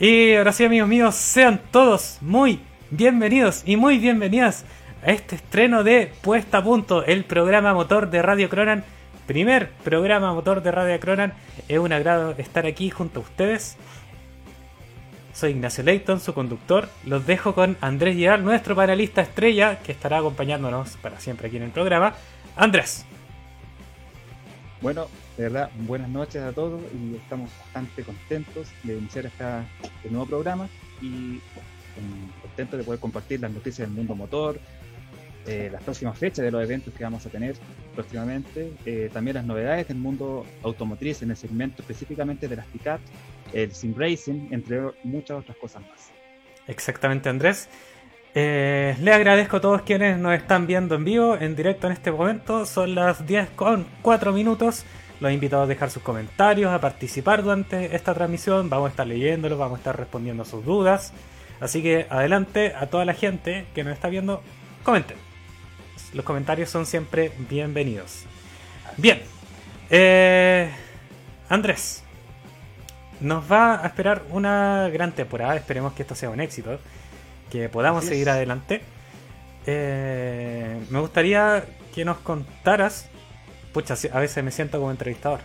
Y ahora sí, amigos míos, sean todos muy bienvenidos y muy bienvenidas a este estreno de Puesta a Punto, el programa motor de Radio Cronan. Primer programa motor de Radio Cronan. Es un agrado estar aquí junto a ustedes. Soy Ignacio Leighton, su conductor. Los dejo con Andrés Giral, nuestro panelista estrella, que estará acompañándonos para siempre aquí en el programa. Andrés. Bueno, de verdad, buenas noches a todos y estamos bastante contentos de iniciar este nuevo programa y contentos de poder compartir las noticias del mundo motor, eh, las próximas fechas de los eventos que vamos a tener próximamente, eh, también las novedades del mundo automotriz en el segmento específicamente de las pickups, el sim racing, entre muchas otras cosas más. Exactamente, Andrés. Eh, le agradezco a todos quienes nos están viendo en vivo, en directo en este momento. Son las 10 con 4 minutos. Los invito a dejar sus comentarios, a participar durante esta transmisión. Vamos a estar leyéndolos, vamos a estar respondiendo a sus dudas. Así que adelante a toda la gente que nos está viendo, comenten. Los comentarios son siempre bienvenidos. Bien, eh, Andrés, nos va a esperar una gran temporada. Esperemos que esto sea un éxito, que podamos seguir adelante. Eh, me gustaría que nos contaras Pucha, a veces me siento como entrevistador.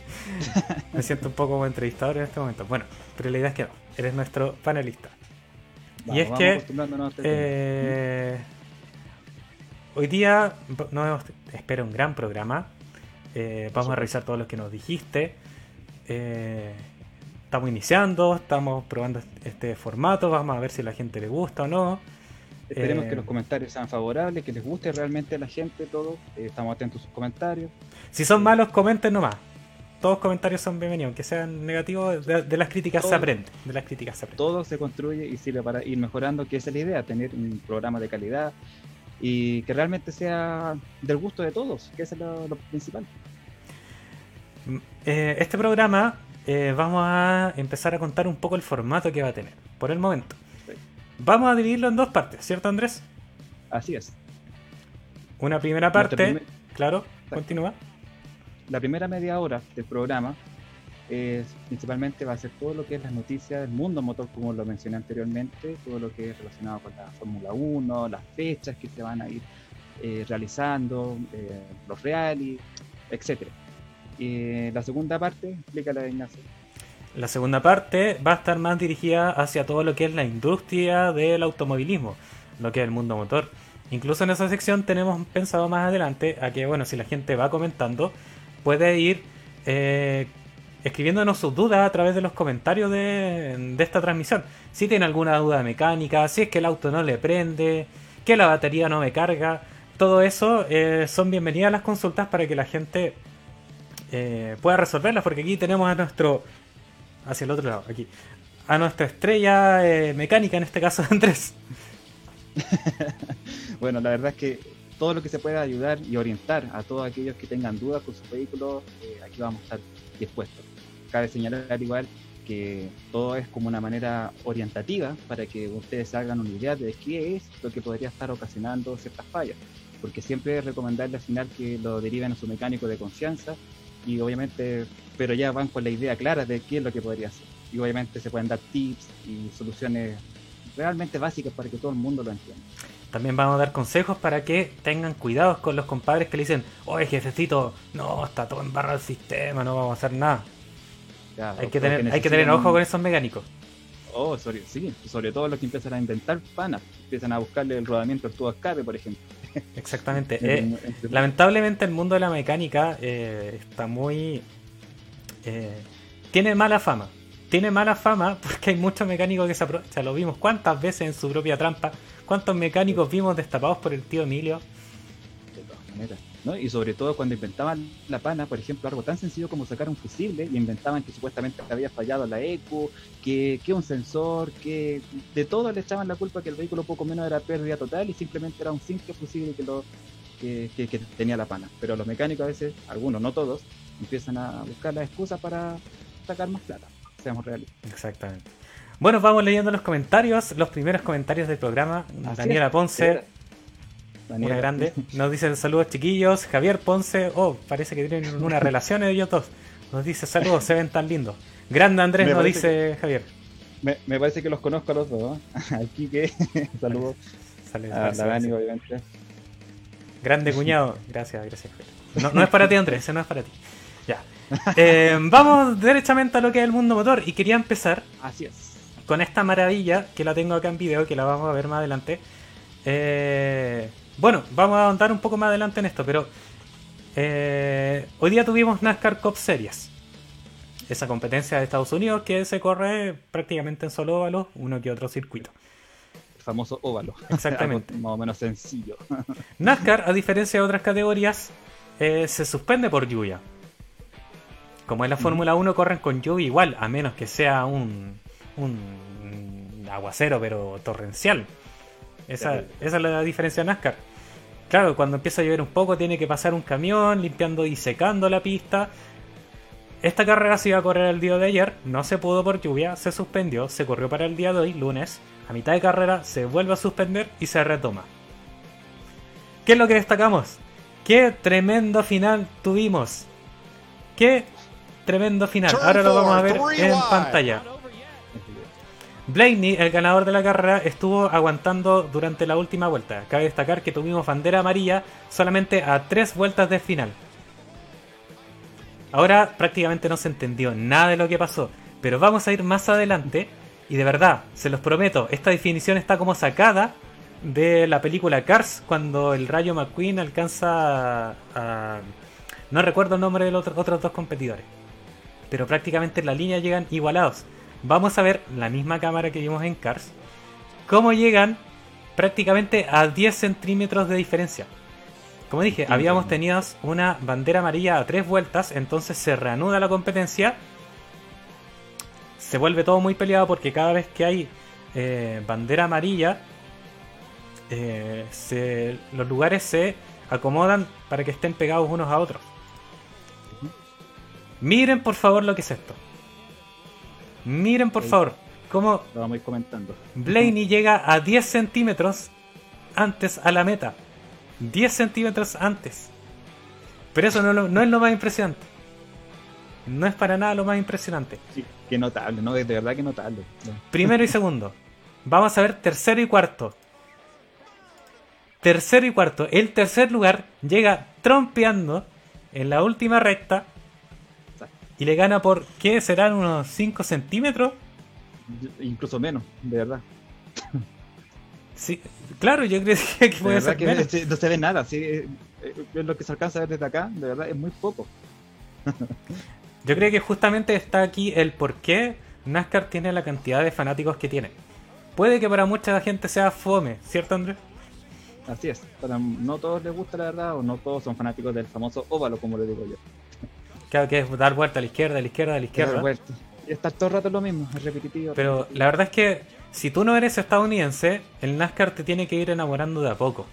me siento un poco como entrevistador en este momento. Bueno, pero la idea es que no, eres nuestro panelista. y es que este eh, hoy día no, espero un gran programa. Eh, vamos a revisar todo lo que nos dijiste. Eh, estamos iniciando, estamos probando este formato, vamos a ver si a la gente le gusta o no. Esperemos que los eh, comentarios sean favorables, que les guste realmente a la gente todo. Eh, estamos atentos a sus comentarios. Si son malos, comenten nomás. Todos los comentarios son bienvenidos, aunque sean negativos, de, las críticas se aprende. De las críticas se aprende. Todo se construye y sirve para ir mejorando, que esa es la idea, tener un programa de calidad y que realmente sea del gusto de todos, que eso es lo, principal. Mm, eh, este programa vamos a empezar a contar un poco el formato que va a tener, por el momento. Vamos a dividirlo en dos partes, ¿cierto Andrés? Así es. Una primera parte, claro, continúa. La primera media hora del programa es, principalmente va a ser todo lo que es las noticias del mundo motor, como lo mencioné anteriormente, todo lo que es relacionado con la Fórmula 1, las fechas que se van a ir eh, realizando, eh, los rally, etc. Y la segunda parte, explícala Ignacio. La segunda parte va a estar más dirigida hacia todo lo que es la industria del automovilismo, lo que es el mundo motor. Incluso en esa sección tenemos pensado más adelante a que, bueno, si la gente va comentando, puede ir eh, escribiéndonos sus dudas a través de los comentarios de, esta transmisión. Si tiene alguna duda mecánica, si es que el auto no le prende, que la batería no me carga, todo eso eh, son bienvenidas las consultas para que la gente eh, pueda resolverlas, porque aquí tenemos a nuestro hacia el otro lado, aquí. A nuestra estrella eh, mecánica, en este caso Andrés. bueno, la verdad es que todo lo que se pueda ayudar y orientar a todos aquellos que tengan dudas con sus vehículos, eh, aquí vamos a estar dispuestos. Cabe señalar igual que todo es como una manera orientativa para que ustedes hagan una idea de qué es lo que podría estar ocasionando ciertas fallas. Porque siempre es recomendable al final que lo deriven a su mecánico de confianza y obviamente pero ya van con la idea clara de qué es lo que podría hacer. Y obviamente se pueden dar tips y soluciones realmente básicas para que todo el mundo lo entienda. También vamos a dar consejos para que tengan cuidados con los compadres que le dicen, oye jefecito, no, está todo en barra el sistema, no vamos a hacer nada. hay, que tener, hay que tener ojo con esos mecánicos. Oh, sobre, sí, sobre todo los que empiezan a inventar panas, empiezan a buscarle el rodamiento al tubo escape, por ejemplo. Exactamente. Eh, lamentablemente el mundo de la mecánica eh, está muy eh, tiene mala fama. Tiene mala fama porque hay muchos mecánicos que se aprovechan. Lo vimos cuántas veces en su propia trampa. ¿Cuántos mecánicos vimos destapados por el tío Emilio? De todas maneras. ¿no? Y sobre todo cuando inventaban la pana, por ejemplo, algo tan sencillo como sacar un fusible y inventaban que supuestamente había fallado la eco, que, que un sensor, que de todo le echaban la culpa que el vehículo poco menos era pérdida total y simplemente era un simple fusible que lo que, que tenía la pana. Pero los mecánicos a veces, algunos, no todos, empiezan a buscar la excusa para sacar más plata. Seamos realistas. Exactamente. Bueno, vamos leyendo los comentarios, los primeros comentarios del programa. Daniela Ponce, Daniela. grande, nos dice saludos chiquillos. Javier Ponce, oh, parece que tienen una relación ellos dos. Nos dice saludos, se ven tan lindos. Grande Andrés nos dice Javier. Me, me, parece que los conozco a los dos. Al Kike, saludos. a la Dani, obviamente. Grande cuñado, gracias, gracias. No, no es para ti, Andrés, no es para ti. Ya. Eh, vamos derechamente a lo que es el mundo motor y quería empezar. Así es. Con esta maravilla que la tengo acá en video, que la vamos a ver más adelante. Eh, bueno, vamos a ahondar un poco más adelante en esto, pero eh, hoy día tuvimos NASCAR Cup Series. Esa competencia de Estados Unidos que se corre prácticamente en solo óvalo, uno que otro circuito. El famoso óvalo. Exactamente. más o menos sencillo. NASCAR, a diferencia de otras categorías, eh, se suspende por lluvia. Como en la Fórmula 1 corren con lluvia igual, a menos que sea un, un aguacero pero torrencial. Esa, esa es la diferencia de NASCAR. Claro, cuando empieza a llover un poco tiene que pasar un camión limpiando y secando la pista. Esta carrera se iba a correr el día de ayer, no se pudo por lluvia, se suspendió, se corrió para el día de hoy, lunes. A mitad de carrera se vuelve a suspender y se retoma. ¿Qué es lo que destacamos? ¡Qué tremendo final tuvimos! ¡Qué tremendo final! Ahora lo vamos a ver en pantalla. Blaney, el ganador de la carrera, estuvo aguantando durante la última vuelta. Cabe destacar que tuvimos bandera amarilla solamente a tres vueltas de final. Ahora prácticamente no se entendió nada de lo que pasó, pero vamos a ir más adelante y de verdad, se los prometo, esta definición está como sacada de la película Cars cuando el Rayo McQueen alcanza a... No recuerdo el nombre de los otros dos competidores, pero prácticamente en la línea llegan igualados vamos a ver la misma cámara que vimos en Cars, cómo llegan prácticamente a 10 centímetros de diferencia. Como dije, habíamos tenido una bandera amarilla a tres vueltas, entonces se reanuda la competencia. Se vuelve todo muy peleado porque cada vez que hay eh, bandera amarilla, eh, los lugares se acomodan para que estén pegados unos a otros. Miren por favor lo que es esto. Miren por favor cómo lo vamos a ir comentando. Blaney llega a 10 centímetros antes a la meta. 10 centímetros antes. Pero eso no, no, es lo más impresionante. No es para nada lo más impresionante. Sí, qué notable, ¿no? De verdad que notable. Primero y segundo. Vamos a ver tercero y cuarto. Tercero y cuarto. El tercer lugar llega trompeando en la última recta y le gana por, ¿qué? ¿Serán unos 5 centímetros? Incluso menos, de verdad. Sí, claro, yo creo que puede ser que No se ve nada, sí, eh, es lo que se alcanza a ver desde acá, de verdad, es muy poco. yo creo que justamente está aquí el por qué NASCAR tiene la cantidad de fanáticos que tiene. Puede que para mucha gente sea fome, ¿cierto Andrés? Así es, para no todos les gusta la verdad o no todos son fanáticos del famoso óvalo, como le digo yo. Claro que es dar vuelta a la izquierda, a la izquierda, a la izquierda. Dar vuelta. Y estar todo el rato lo mismo, es repetitivo. Pero la verdad es que si tú no eres estadounidense, el NASCAR te tiene que ir enamorando de a poco.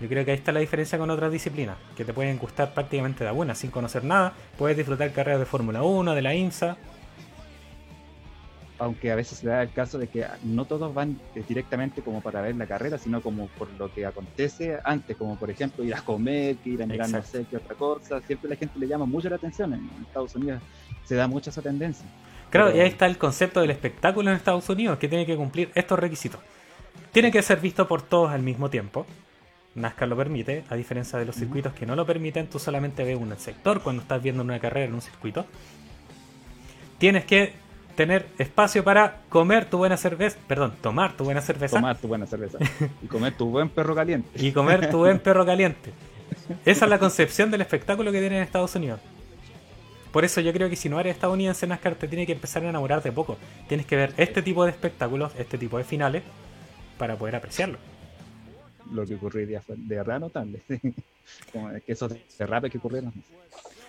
Yo creo que ahí está la diferencia con otras disciplinas, que te pueden gustar prácticamente de buena, sin conocer nada. Puedes disfrutar carreras de Fórmula 1, de la IMSA, aunque a veces se da el caso de que no todos van eh, directamente como para ver la carrera, sino como por lo que acontece antes, como por ejemplo ir a comer, ir a mirar no sé qué otra cosa. Siempre la gente le llama mucho la atención. En Estados Unidos se da mucha esa tendencia. Claro, y ahí está el concepto del espectáculo en Estados Unidos, que tiene que cumplir estos requisitos. Tiene que ser visto por todos al mismo tiempo. NASCAR lo permite, a diferencia de los circuitos que no lo permiten, tú solamente ves un sector cuando estás viendo una carrera en un circuito. Tienes que tener espacio para comer tu buena cerveza, perdón, tomar tu buena cerveza. Tomar tu buena cerveza. y comer tu buen perro caliente. y comer tu buen perro caliente. Esa es la concepción del espectáculo que tiene en Estados Unidos. Por eso yo creo que si no eres estadounidense, NASCAR te tiene que empezar a enamorar de poco. Tienes que ver este tipo de espectáculos, este tipo de finales, para poder apreciarlo. Lo que ocurriría fue de verdad notable. Como que esos derrapes que ocurrieron.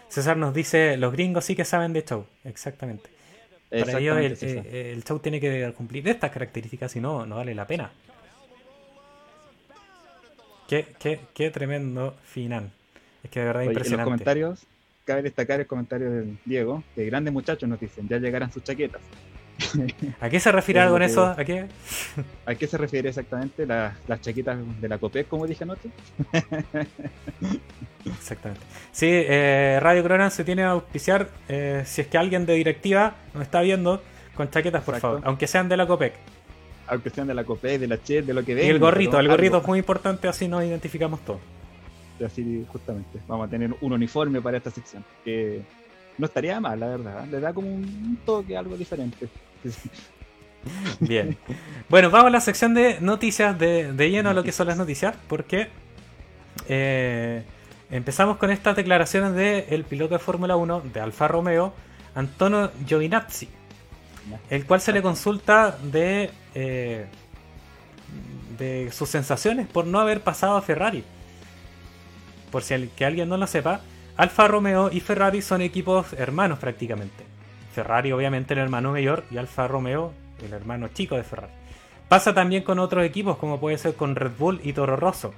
César nos dice, los gringos sí que saben de show. Exactamente. Para ellos el, show tiene que cumplir estas características, si no, no vale la pena. Qué, qué, qué tremendo final. Es que de verdad impresionante. En los comentarios, cabe destacar el comentario del Diego, que grandes muchachos nos dicen, ya llegarán sus chaquetas. ¿A qué se refiere con eso? ¿A qué? ¿A qué se refiere exactamente? las chaquitas de la COPEC, como dije anoche. Exactamente. Sí, eh, Radio Cronan se tiene a auspiciar. Eh, si es que alguien de directiva nos está viendo, con chaquetas, por Exacto. favor, aunque sean de la Copec. Aunque sean de la COPE, de la CHE, de lo que Y venga. el gorrito, el gorrito algo. es muy importante, así nos identificamos todos. Así, justamente. Vamos a tener un uniforme para esta sección. Que no estaría mal, la verdad. Le da como un toque, algo diferente. Bien. Bueno, vamos a la sección de noticias, de, lleno a lo que son las noticias, porque eh, empezamos con estas declaraciones del piloto de Fórmula 1 de Alfa Romeo, Antonio Giovinazzi, el cual se le consulta de, eh, de sus sensaciones por no haber pasado a Ferrari. Por si que alguien no lo sepa, Alfa Romeo y Ferrari son equipos hermanos prácticamente. Ferrari obviamente el hermano mayor y Alfa Romeo el hermano chico de Ferrari. Pasa también con otros equipos como puede ser con Red Bull y Toro Rosso,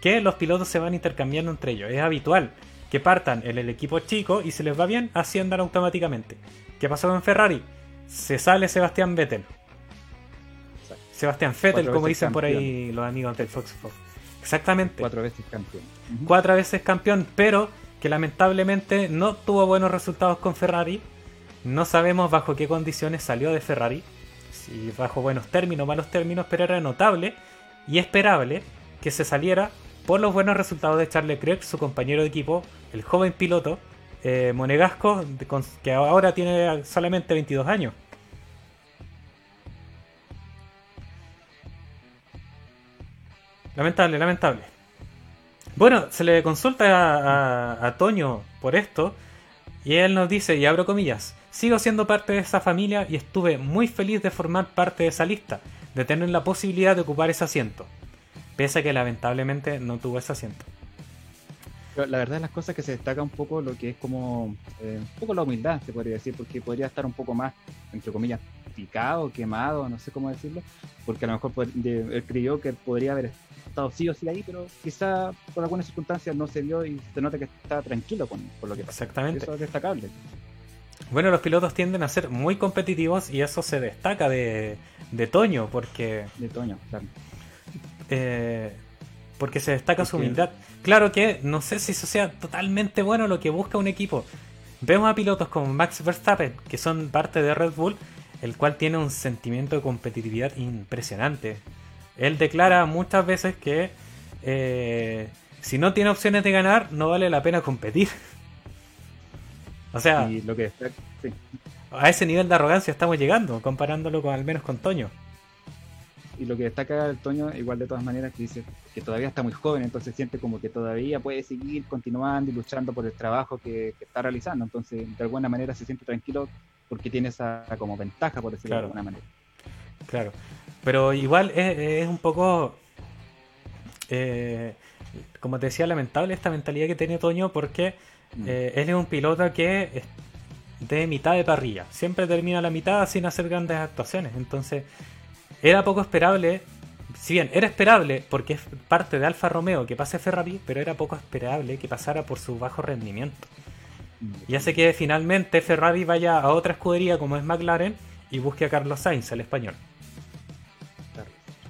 que los pilotos se van intercambiando entre ellos. Es habitual que partan en el equipo chico y si les va bien asciendan automáticamente. ¿Qué pasó con Ferrari? Se sale Sebastián Vettel. Exacto. Sebastián Vettel, como dicen por ahí los amigos del Fox Fox. Exactamente. Cuatro veces campeón. Cuatro veces campeón, pero que lamentablemente no tuvo buenos resultados con Ferrari. No sabemos bajo qué condiciones salió de Ferrari. Si bajo buenos términos o malos términos, pero era notable y esperable que se saliera por los buenos resultados de Charles Leclerc, su compañero de equipo, el joven piloto eh, monegasco, que ahora tiene solamente 22 años. Lamentable, lamentable. Bueno, se le consulta a- a Toño por esto y él nos dice, y abro comillas, sigo siendo parte de esa familia y estuve muy feliz de formar parte de esa lista, de tener la posibilidad de ocupar ese asiento, pese a que lamentablemente no tuvo ese asiento. Pero la verdad de las cosas que se destaca un poco lo que es como eh, un poco la humildad, se podría decir, porque podría estar un poco más, entre comillas, picado, quemado, no sé cómo decirlo, porque a lo mejor él creyó que podría haber estado sí o sí ahí, pero quizá por algunas circunstancias no se dio y se nota que está tranquilo con, por lo que pasó. Exactamente. Eso es destacable. Bueno, los pilotos tienden a ser muy competitivos y eso se destaca de, de Toño, porque De Toño, claro. eh, porque se destaca su humildad. Claro que no sé si eso sea totalmente bueno lo que busca un equipo. Vemos a pilotos como Max Verstappen, que son parte de Red Bull, el cual tiene un sentimiento de competitividad impresionante. Él declara muchas veces que eh, si no tiene opciones de ganar, no vale la pena competir. O sea, Y lo que sí. a ese nivel de arrogancia estamos llegando, comparándolo con al menos con Toño. Y lo que destaca el Toño, igual de todas maneras, que dice que todavía está muy joven, entonces siente como que todavía puede seguir continuando y luchando por el trabajo que, que está realizando. Entonces, de alguna manera se siente tranquilo porque tiene esa como ventaja, por decirlo Claro. de alguna manera. Claro. Pero igual es, es un poco. eh, como te decía, lamentable esta mentalidad que tiene Toño porque. Eh, él es un piloto que es de mitad de parrilla. Siempre termina la mitad sin hacer grandes actuaciones. Entonces, era poco esperable. Si bien era esperable porque es parte de Alfa Romeo que pase Ferrari, pero era poco esperable que pasara por su bajo rendimiento. Y hace que finalmente Ferrari vaya a otra escudería como es McLaren y busque a Carlos Sainz, el español.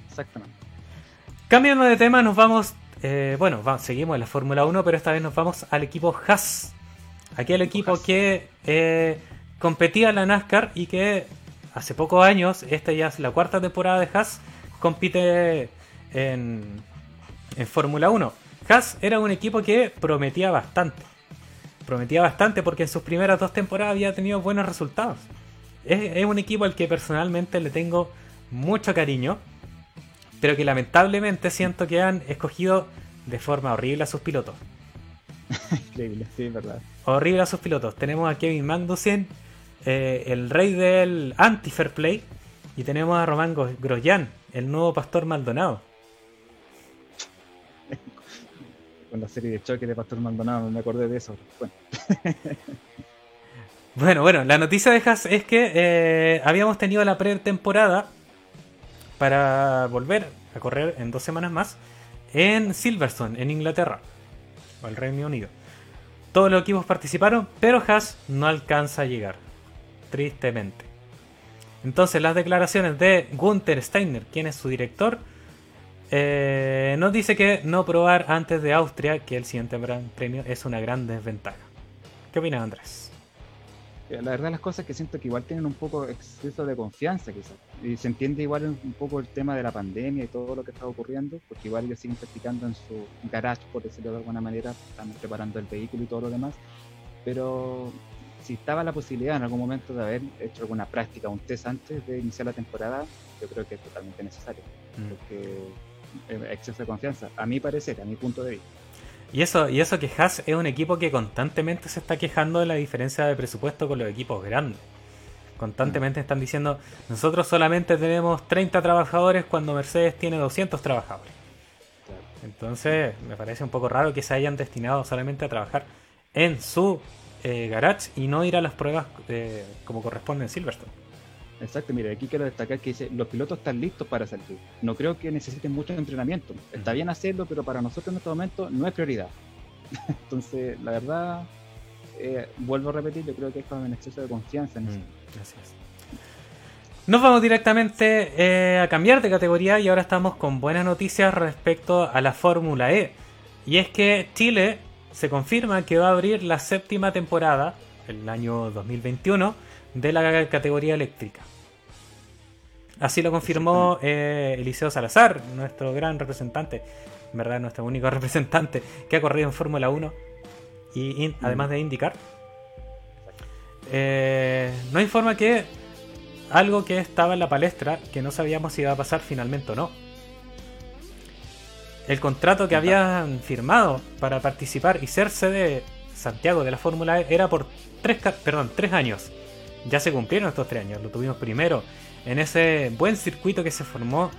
Exactamente. Cambiando de tema, nos vamos. Eh, bueno, va- seguimos en la Fórmula 1, pero esta vez nos vamos al equipo Haas. Aquel equipo Haas. que eh, competía en la NASCAR y que hace pocos años, esta ya es la cuarta temporada de Haas, compite en, en Fórmula 1. Haas era un equipo que prometía bastante. Prometía bastante porque en sus primeras dos temporadas había tenido buenos resultados. Es, es un equipo al que personalmente le tengo mucho cariño pero que lamentablemente siento que han escogido de forma horrible a sus pilotos. Increíble, sí, verdad. Horrible a sus pilotos. Tenemos a Kevin Magnussen, eh, el rey del anti-fair play, y tenemos a Román Gro- Grosjean, el nuevo pastor Maldonado. Con la serie de choques de Pastor Maldonado, me acordé de eso. Bueno, Bueno, bueno, la noticia de Haas es que eh, habíamos tenido la pretemporada para volver a correr en dos semanas más en Silverstone, en Inglaterra, o el Reino Unido. Todos los equipos participaron, pero Haas no alcanza a llegar, tristemente. Entonces, las declaraciones de Gunther Steiner, quien es su director, eh, nos dice que no probar antes de Austria, que el siguiente gran premio es una gran desventaja. ¿Qué opinas, Andrés? Eh, la verdad las cosas que siento que igual tienen un poco exceso de confianza quizás. Y se entiende igual un poco el tema de la pandemia y todo lo que está ocurriendo, porque igual ellos siguen practicando en su garage, por decirlo de alguna manera, están preparando el vehículo y todo lo demás. Pero si estaba la posibilidad en algún momento de haber hecho alguna práctica, un test antes de iniciar la temporada, yo creo que es totalmente necesario. Mm. Porque eh, exceso de confianza, a mi parecer, a mi punto de vista. Y eso, y eso que Haas es un equipo que constantemente se está quejando de la diferencia de presupuesto con los equipos grandes. Constantemente están diciendo, nosotros solamente tenemos 30 trabajadores cuando Mercedes tiene 200 trabajadores. Entonces, me parece un poco raro que se hayan destinado solamente a trabajar en su eh, garage y no ir a las pruebas eh, como corresponde en Silverstone. Exacto, mire, aquí quiero destacar que dice, los pilotos están listos para salir. No creo que necesiten mucho entrenamiento. Está bien hacerlo, pero para nosotros en este momento no es prioridad. Entonces, la verdad, eh, vuelvo a repetir, yo creo que es con un exceso de confianza en eso. Gracias. Nos vamos directamente eh, a cambiar de categoría y ahora estamos con buenas noticias respecto a la Fórmula E. Y es que Chile se confirma que va a abrir la séptima temporada, el año 2021, de la categoría eléctrica. Así lo confirmó eh, Eliseo Salazar, nuestro gran representante, en verdad nuestro único representante que ha corrido en Fórmula 1 y además de indicar. Eh, no informa que algo que estaba en la palestra, que no sabíamos si iba a pasar finalmente o no. El contrato que habían firmado para participar y ser sede Santiago de la Fórmula E era por tres, perdón, tres años ya se cumplieron estos tres años. Lo tuvimos primero en ese buen circuito que se formó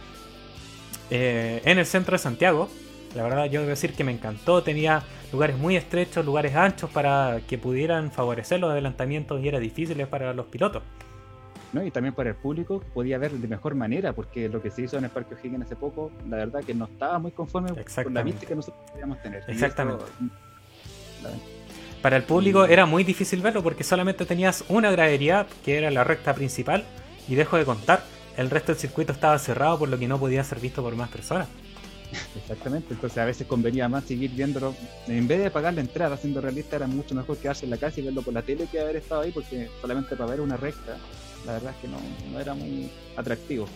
eh, en el centro de Santiago. La verdad yo debo decir que me encantó, tenía lugares muy estrechos, lugares anchos para que pudieran favorecer los adelantamientos y era difícil para los pilotos. ¿no? Y también para el público podía ver de mejor manera, porque lo que se hizo en el Parque O'Higgins hace poco, la verdad que no estaba muy conforme con la vista que nosotros podíamos tener. Exactamente. Para el público era muy difícil verlo porque solamente tenías una gradería, que era la recta principal, y dejo de contar, el resto del circuito estaba cerrado por lo que no podía ser visto por más personas. Exactamente, entonces a veces convenía más seguir viéndolo, en vez de pagar la entrada, siendo realista, era mucho mejor quedarse en la casa y verlo por la tele que haber estado ahí, porque solamente para ver una recta, la verdad es que no era muy atractivo.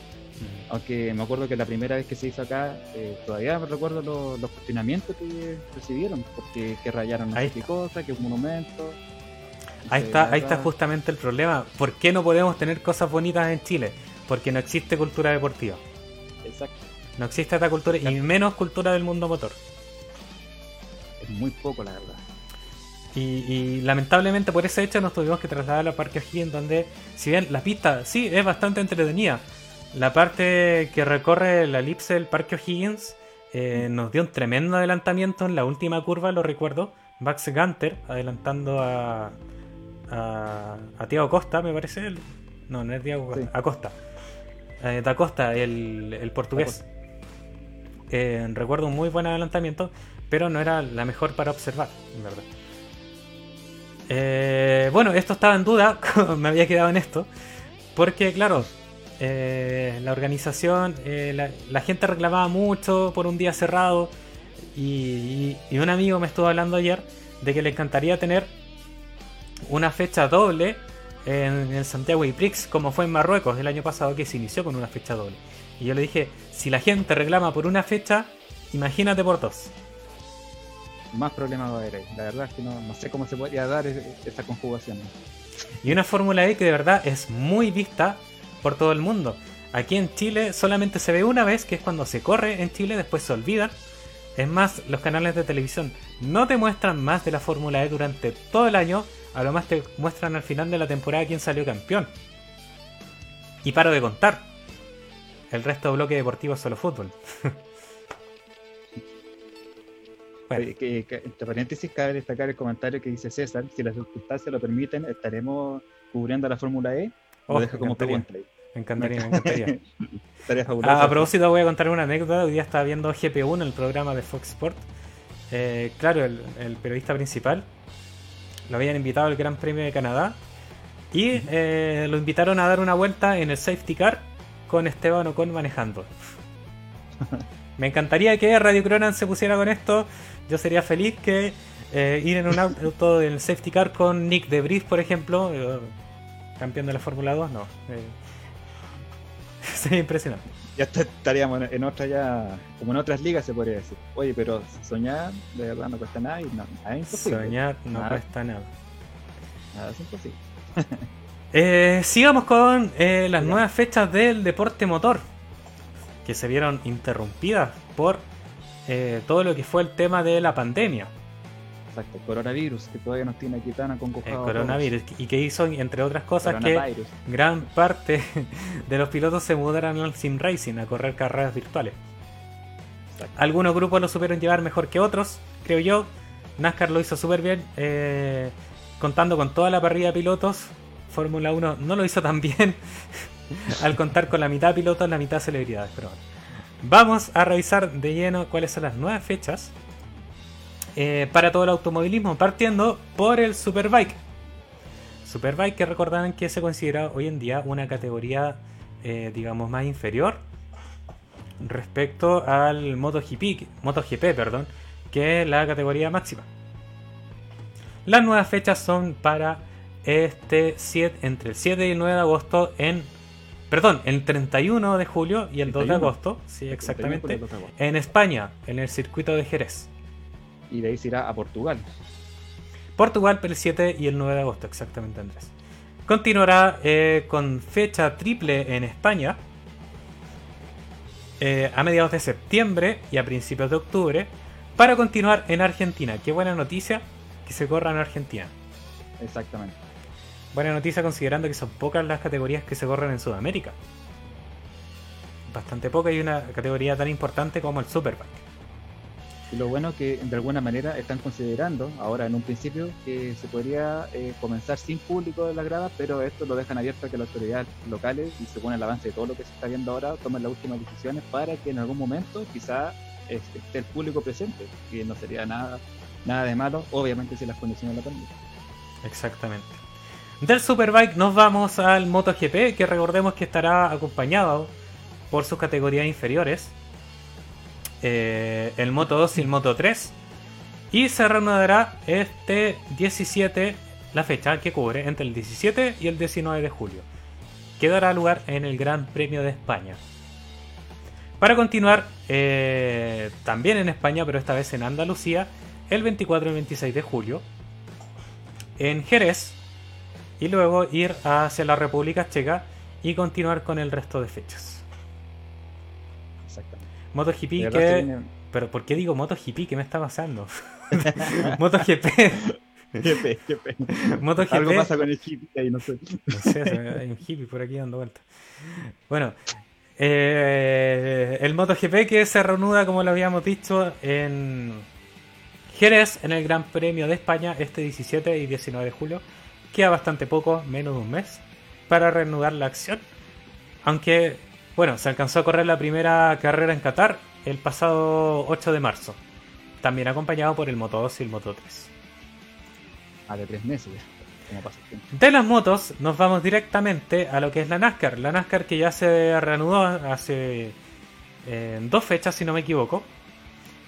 Aunque me acuerdo que la primera vez que se hizo acá, eh, todavía me recuerdo los, cuestionamientos que recibieron, porque que rayaron no sé qué cosa, que un monumento. Ahí está, ahí está justamente el problema. ¿Por qué no podemos tener cosas bonitas en Chile? Porque no existe cultura deportiva. Exacto. No existe esta cultura y menos cultura del mundo motor. Es muy poco, la verdad. Y, lamentablemente por ese hecho nos tuvimos que trasladar al Parque O'Higgins, donde, si bien la pista sí es bastante entretenida, la parte que recorre la elipse del Parque O'Higgins eh, nos dio un tremendo adelantamiento en la última curva, lo recuerdo. Max Gunter adelantando a, a, a Tiago Costa, me parece. No, no es Tiago Costa, Acosta. Eh, da Costa, el, el portugués. Eh, recuerdo un muy buen adelantamiento, pero no era la mejor para observar, en verdad. Eh, bueno, esto estaba en duda, me había quedado en esto, porque claro, eh, la organización, eh, la, gente reclamaba mucho por un día cerrado y, un amigo me estuvo hablando ayer de que le encantaría tener una fecha doble en, el Santiago Prix como fue en Marruecos el año pasado que se inició con una fecha doble. Y yo le dije, si la gente reclama por una fecha, imagínate por dos. Más problemas va a haber ahí. La verdad es que no, sé cómo se podría dar esa conjugación. Y una Fórmula E que de verdad es muy vista por todo el mundo. Aquí en Chile solamente se ve una vez, que es cuando se corre en Chile, después se olvidan. Es más, los canales de televisión no te muestran más de la Fórmula E durante todo el año, a lo más te muestran al final de la temporada quién salió campeón. Y paro de contar. El resto de bloque deportivo es solo fútbol. entre paréntesis, cabe destacar el comentario que dice César: si las circunstancias lo permiten, estaremos cubriendo la Fórmula E. Lo oh, como pregunta. Me encantaría, me encantaría. A, propósito, voy a contar una anécdota. Hoy día estaba viendo GP1, el programa de Fox Sport. Eh, claro, el, periodista principal lo habían invitado al Gran Premio de Canadá y eh, lo invitaron a dar una vuelta en el safety car con Esteban Ocon manejando. Me encantaría que Radio Cronan se pusiera con esto. Yo sería feliz que eh, ir en un auto en el safety car con Nick DeBris, por ejemplo, campeón de la Fórmula 2, no. Sería impresionante. Ya estaríamos en- en otra ya, como en otras ligas se podría decir. Oye, pero soñar de verdad no cuesta nada y no, nada es imposible. Soñar no Nada. cuesta nada. Nada es imposible. Eh, sigamos con eh, las nuevas fechas del deporte motor, que se vieron interrumpidas por eh, todo lo que fue el tema de la pandemia, Exacto, coronavirus, que todavía nos tiene aquí tan el aconcojados. a coronavirus, y que hizo, entre otras cosas, que gran parte de los pilotos se mudaran al sim racing a correr carreras virtuales. Exacto. Algunos grupos lo supieron llevar mejor que otros, creo yo. NASCAR lo hizo súper bien, eh, contando con toda la parrilla de pilotos. Fórmula 1 no lo hizo tan bien, al contar con la mitad pilotos, la mitad celebridades. Pero bueno. Vamos a revisar de lleno cuáles son las nuevas fechas eh, para todo el automovilismo, partiendo por el Superbike. Superbike que recordarán que se considera hoy en día una categoría, eh, digamos, más inferior respecto al MotoGP, MotoGP, perdón, que es la categoría máxima. Las nuevas fechas son para este 7, entre el 7 y el 9 de agosto en perdón, el 31 de julio y el 2 de 31. agosto, sí, exactamente, lado. en España, en el circuito de Jerez. Y de ahí se irá a Portugal. Portugal el 7 y el 9 de agosto, exactamente Andrés. Continuará eh, con fecha triple en España eh, a mediados de septiembre y a principios de octubre para continuar en Argentina. Qué buena noticia que se corra en Argentina. Exactamente. Buena noticia considerando que son pocas las categorías que se corren en Sudamérica. Bastante poca y una categoría tan importante como el Superbike. Y lo bueno que de alguna manera están considerando, ahora en un principio, que se podría eh, comenzar sin público de la grada, pero esto lo dejan abierto a que las autoridades locales, y según el avance de todo lo que se está viendo ahora, tomen las últimas decisiones para que en algún momento quizá este, esté el público presente, que no sería nada, nada de malo, obviamente si las condiciones lo permiten. Exactamente. Del Superbike nos vamos al MotoGP, que recordemos que estará acompañado por sus categorías inferiores. Eh, el Moto 2 y el Moto 3. Y se reanudará este 17, la fecha que cubre entre el 17 y el 19 de julio. Que dará lugar en el Gran Premio de España. Para continuar, eh, también en España, pero esta vez en Andalucía, el 24 y 26 de julio, en Jerez, y luego ir hacia la República Checa y continuar con el resto de fechas. MotoGP que... viene- Pero ¿por qué digo MotoGP? ¿Qué me está pasando? MotoGP. Qué pe- MotoGP. Algo pasa con el hippie ahí, no sé. No sé, hay un hippie por aquí dando vueltas. Bueno, eh, el MotoGP que se reanuda, como lo habíamos dicho, en Jerez, en el Gran Premio de España, este 17 y 19 de julio. Queda bastante poco, menos de un mes, para reanudar la acción. Aunque, bueno, se alcanzó a correr la primera carrera en Qatar el pasado 8 de marzo. También acompañado por el Moto 2 y el Moto 3. Ah, de tres meses. De las motos nos vamos directamente a lo que es la NASCAR. La NASCAR que ya se reanudó hace eh, dos fechas, si no me equivoco.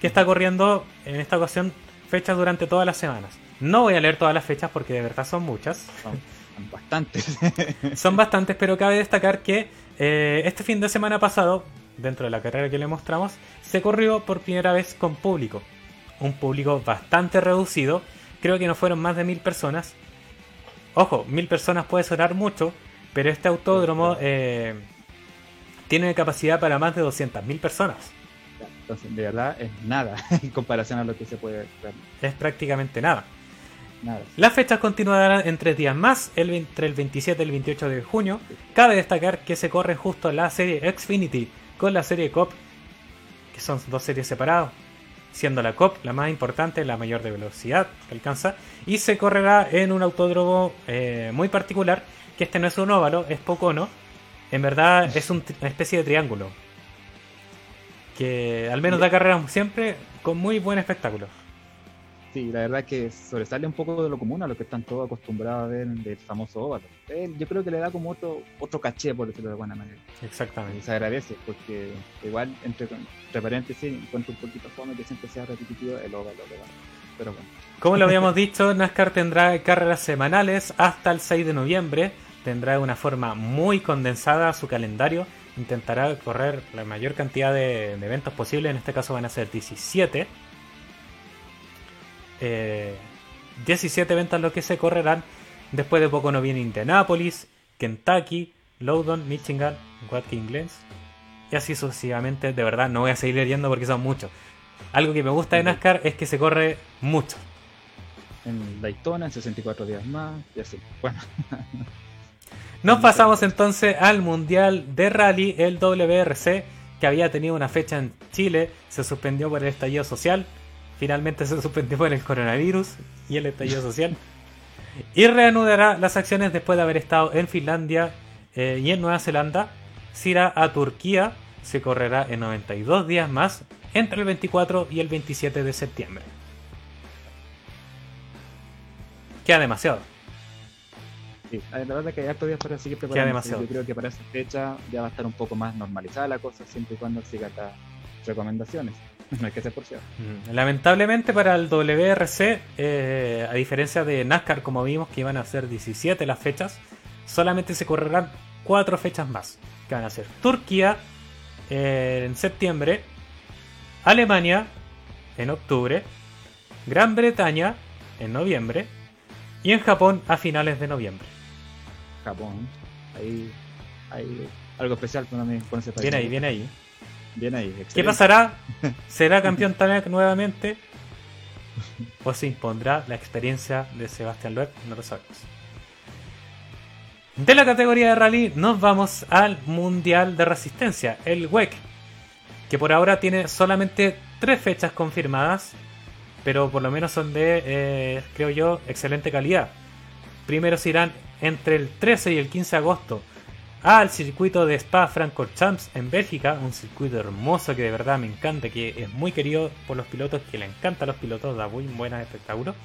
Que está corriendo en esta ocasión fechas durante todas las semanas. No voy a leer todas las fechas porque de verdad son muchas. Son, son bastantes. Son bastantes, pero cabe destacar que eh, este fin de semana pasado, dentro de la carrera que le mostramos, se corrió por primera vez con público. Un público bastante reducido. Creo que no fueron más de mil personas. Ojo, mil personas puede sonar mucho, pero este autódromo eh, tiene capacidad para más de 200.000 personas. Entonces, de verdad, es nada en comparación a lo que se puede ver. Es prácticamente nada. Nada. Las fechas continuarán en tres días más, el, entre el 27 y el 28 de junio. Cabe destacar que se corre justo la serie Xfinity con la serie COP, que son dos series separadas, siendo la COP la más importante, la mayor de velocidad que alcanza, y se correrá en un autódromo eh, muy particular, que este no es un óvalo, es Pocono, en verdad es un una especie de triángulo, que al menos da carreras siempre con muy buen espectáculo. Sí, la verdad que sobresale un poco de lo común a lo que están todos acostumbrados a ver del famoso óvalo. Eh, yo creo que le da como otro otro caché, por decirlo de alguna manera. Y Exactamente. se agradece, porque igual, entre, entre paréntesis, encuentro un poquito fome que siempre sea repetitivo el óvalo. pero bueno. Como lo habíamos dicho, NASCAR tendrá carreras semanales hasta el 6 de noviembre. Tendrá una forma muy condensada su calendario. Intentará correr la mayor cantidad de, de eventos posible. En este caso van a ser 17. Eh, 17 eventos los que se correrán. Después de poco no viene Indianapolis, Kentucky, Loudon, Michigan, Watkins Glen. Y así sucesivamente. De verdad, no voy a seguir leyendo porque son muchos. Algo que me gusta de NASCAR es que se corre mucho. En Daytona, en 64 días más, y así. Bueno, Nos pasamos entonces al Mundial de Rally, el WRC, que había tenido una fecha en Chile, se suspendió por el estallido social, finalmente se suspendió por el coronavirus y el estallido social, y reanudará las acciones después de haber estado en Finlandia eh, y en Nueva Zelanda, se irá a Turquía, se correrá en 92 días más, entre el 24 y el 27 de septiembre. Queda demasiado. sí, la verdad que hay hartos días para seguir preparando. demasiado. Yo creo que para esa fecha ya va a estar un poco más normalizada la cosa, siempre y cuando siga las recomendaciones. No hay que ser por cierto. Mm, Lamentablemente para el WRC, eh, a diferencia de NASCAR, como vimos que iban a ser 17 las fechas, solamente se correrán 4 fechas más, que van a ser Turquía eh, en septiembre, Alemania en octubre, Gran Bretaña en noviembre y en Japón a finales de noviembre. Japón, ahí hay algo especial con, con ese país. Viene ahí, viene ahí. Bien ahí, ¿Qué pasará? ¿Será campeón Tanak nuevamente? ¿O se impondrá la experiencia de Sebastián Loeb? No lo sabemos. De la categoría de rally nos vamos al Mundial de Resistencia, el WEC, que por ahora tiene solamente tres fechas confirmadas, pero por lo menos son de, eh, creo yo, excelente calidad. Primero se irán entre el 13 y el 15 de agosto al circuito de Spa Francorchamps en Bélgica, un circuito hermoso que de verdad me encanta, que es muy querido por los pilotos, que le encanta a los pilotos, da muy buenos espectáculos.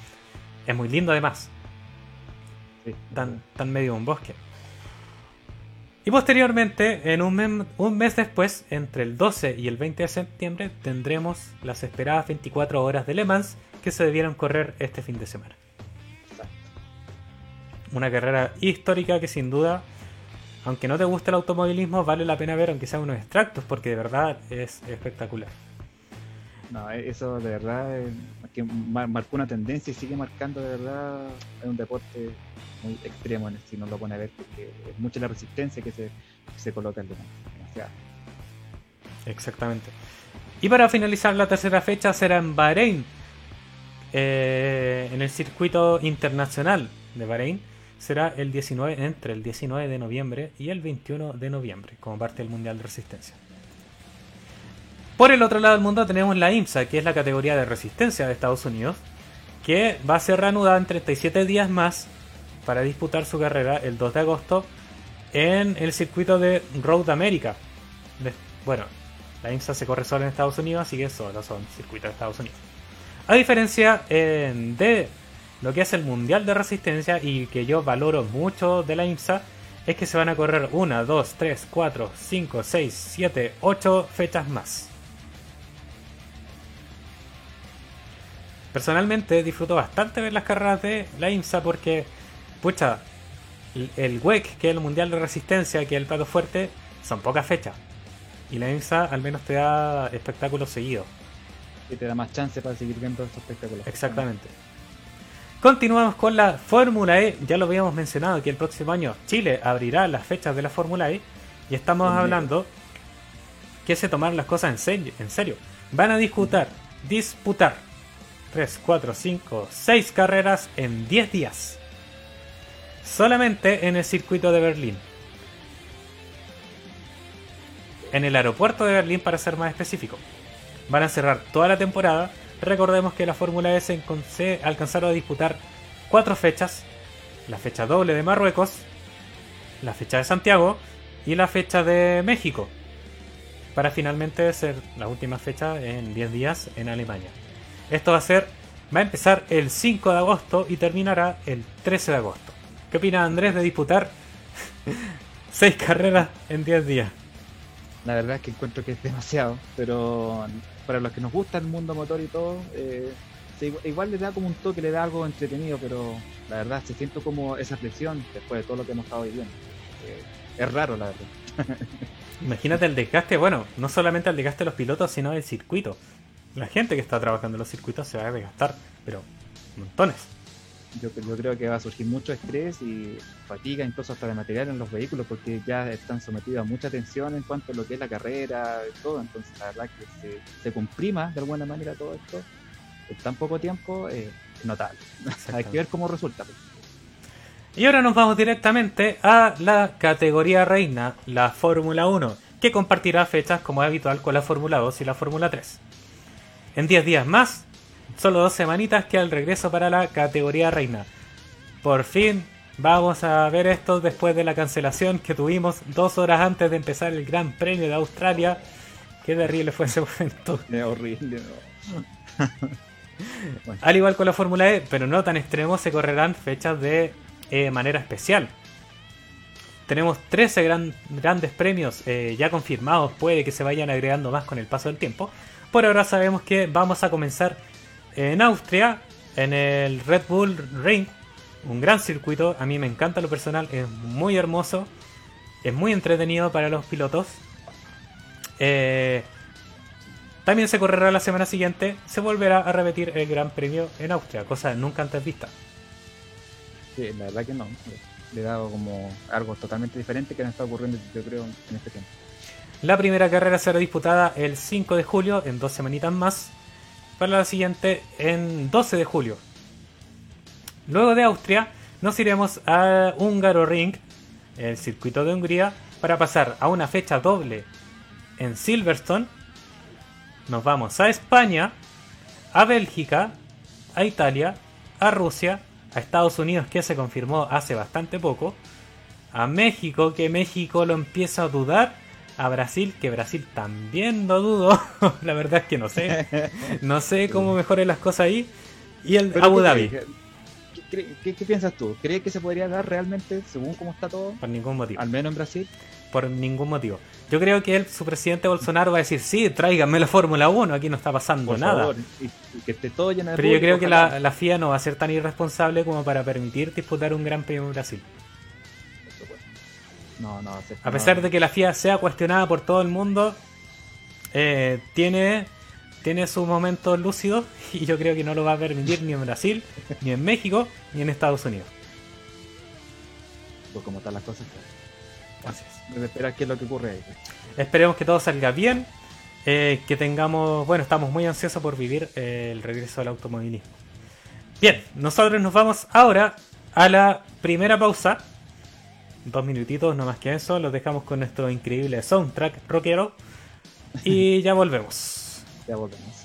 Es muy lindo además, Sí. tan, tan medio un bosque. Y posteriormente, en un, mem- un mes después, entre el 12 y el 20 de septiembre, tendremos las esperadas 24 horas de Le Mans que se debieron correr este fin de semana. Exacto. Una carrera histórica que sin duda, aunque no te guste el automovilismo, vale la pena ver aunque sea unos extractos porque de verdad es espectacular. No, e- eso de verdad que marcó una tendencia y sigue marcando de verdad es un deporte muy extremo en el- si no lo pone a ver porque es mucha la resistencia que se, que se coloca en delante. demasiada. Exactamente. Y para finalizar la tercera fecha será en Bahrein, eh, en el circuito internacional de Bahrein. Será el 19, entre el 19 de noviembre y el 21 de noviembre, como parte del Mundial de Resistencia. Por el otro lado del mundo tenemos la IMSA, que es la categoría de resistencia de Estados Unidos, que va a ser reanudada en 37 días más para disputar su carrera el 2 de agosto en el circuito de Road America. Bueno, la IMSA se corre solo en Estados Unidos, así que solo son circuitos de Estados Unidos. A diferencia eh, de lo que es el Mundial de Resistencia y que yo valoro mucho de la IMSA, es que se van a correr 1, 2, 3, 4, 5, 6, 7, 8 fechas más. Personalmente disfruto bastante ver las carreras de la IMSA porque, pucha, el- WEC, que es el Mundial de Resistencia, que es el plato fuerte, son pocas fechas. Y la IMSA al menos te da espectáculos seguidos. Y te da más chance para seguir viendo estos espectáculos. Exactamente. Continuamos con la Fórmula E. Ya lo habíamos mencionado que el próximo año Chile abrirá las fechas de la Fórmula E. Y estamos hablando que se tomaron las cosas en serio. En serio. Van a disputar, disputar 3, 4, 5, 6 carreras en 10 días. Solamente en el circuito de Berlín. En el aeropuerto de Berlín para ser más específico. Van a cerrar toda la temporada. Recordemos que la Fórmula E se alcanzaron a disputar cuatro fechas. La fecha doble de Marruecos, la fecha de Santiago y la fecha de México. Para finalmente ser la última fecha en 10 días en Alemania. Esto va a ser, va a empezar el 5 de agosto y terminará el 13 de agosto. ¿Qué opina Andrés de disputar 6 carreras en 10 días? La verdad es que encuentro que es demasiado, pero para los que nos gusta el mundo motor y todo, eh, igual le da como un toque, le da algo entretenido, pero la verdad se siente como esa presión después de todo lo que hemos estado viviendo. Eh, es raro, la verdad. Imagínate el desgaste, bueno, no solamente el desgaste de los pilotos, sino del circuito. La gente que está trabajando en los circuitos se va a desgastar, pero montones. Yo, yo creo que va a surgir mucho estrés y fatiga, incluso hasta de material en los vehículos, porque ya están sometidos a mucha tensión en cuanto a lo que es la carrera y todo. Entonces, la verdad que se, se comprima de alguna manera todo esto en tan poco tiempo, eh, notable. Hay que ver cómo resulta. Y ahora nos vamos directamente a la categoría reina, la Fórmula 1, que compartirá fechas como es habitual con la Fórmula 2 y la Fórmula 3. En 10 días más, solo dos semanitas que al regreso para la categoría reina. Por fin vamos a ver esto después de la cancelación que tuvimos dos horas antes de empezar el Gran Premio de Australia. Qué terrible fue ese momento. Es horrible, ¿no? Bueno. Al igual con la Fórmula E, pero no tan extremo, se correrán fechas de eh, manera especial. Tenemos 13 gran- grandes premios eh, ya confirmados, puede que se vayan agregando más con el paso del tiempo. Por ahora sabemos que vamos a comenzar en Austria, en el Red Bull Ring, un gran circuito, a mí me encanta lo personal, es muy hermoso, es muy entretenido para los pilotos. Eh, también se correrá la semana siguiente, se volverá a repetir el Gran Premio en Austria, cosa nunca antes vista. Sí, la verdad que no. Le he dado como algo totalmente diferente que no está ocurriendo, yo creo, en este tiempo. La primera carrera será disputada el 5 de julio, en dos semanitas más, para la siguiente en 12 de julio. Luego de Austria, nos iremos a Húngaro Ring, el circuito de Hungría, para pasar a una fecha doble en Silverstone. Nos vamos a España, a Bélgica, a Italia, a Rusia, a Estados Unidos que se confirmó hace bastante poco, a México que México lo empieza a dudar, a Brasil que Brasil también lo dudo, la verdad es que no sé, no sé cómo mejoren las cosas ahí, y el Abu ¿qué Dhabi? ¿Qué, qué- qué piensas tú? ¿Crees que se podría dar realmente según cómo está todo? por ningún motivo. Al menos en Brasil. por ningún motivo. Yo creo que él, su presidente Bolsonaro va a decir, sí, tráiganme la Fórmula 1, aquí no está pasando Por nada. favor, y, y que esté todo lleno de Pero yo público, creo que la, la FIA no va a ser tan irresponsable como para permitir disputar un Gran Premio en Brasil. No, no, a no. pesar de que la FIA sea cuestionada por todo el mundo, eh, tiene, tiene sus momentos lúcidos y yo creo que no lo va a permitir ni en Brasil, ni en México, ni en Estados Unidos. Pues como están las cosas, Así es. debe esperar qué es lo que ocurre ahí. Esperemos que todo salga bien. eh, que tengamos. Bueno, estamos muy ansiosos por vivir eh, el regreso al automovilismo. Bien, nosotros nos vamos ahora a la primera pausa. Dos minutitos, no más que eso. Los dejamos con nuestro increíble soundtrack rockero. Y ya volvemos. Ya volvemos.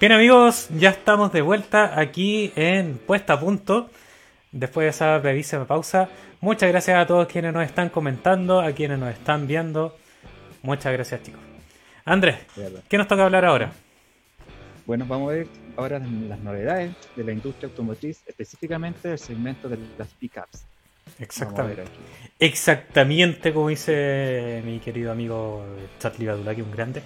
Bien amigos, ya estamos de vuelta aquí en Puesta a Punto. Después de esa brevísima pausa, muchas gracias a todos quienes nos están comentando, a quienes nos están viendo. Muchas gracias chicos. Andrés, ¿qué nos toca hablar ahora? Bueno, vamos a ver ahora las novedades de la industria automotriz, específicamente del segmento de las pickups. Exactamente. Exactamente como dice mi querido amigo Chatli Badulaki, un grande.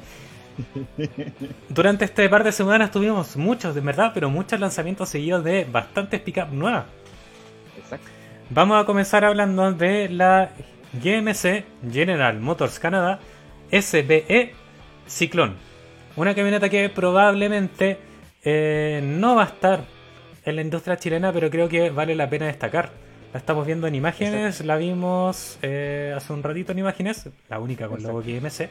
Durante este par de semanas tuvimos muchos, de verdad, pero muchos lanzamientos seguidos de bastantes pickups nuevas. Exacto. Vamos a comenzar hablando de la GMC General Motors Canada SBE Ciclón. Una camioneta que probablemente eh, no va a estar en la industria chilena, pero creo que vale la pena destacar. La estamos viendo en imágenes, la vimos eh, hace un ratito en imágenes, la única con logo GMC.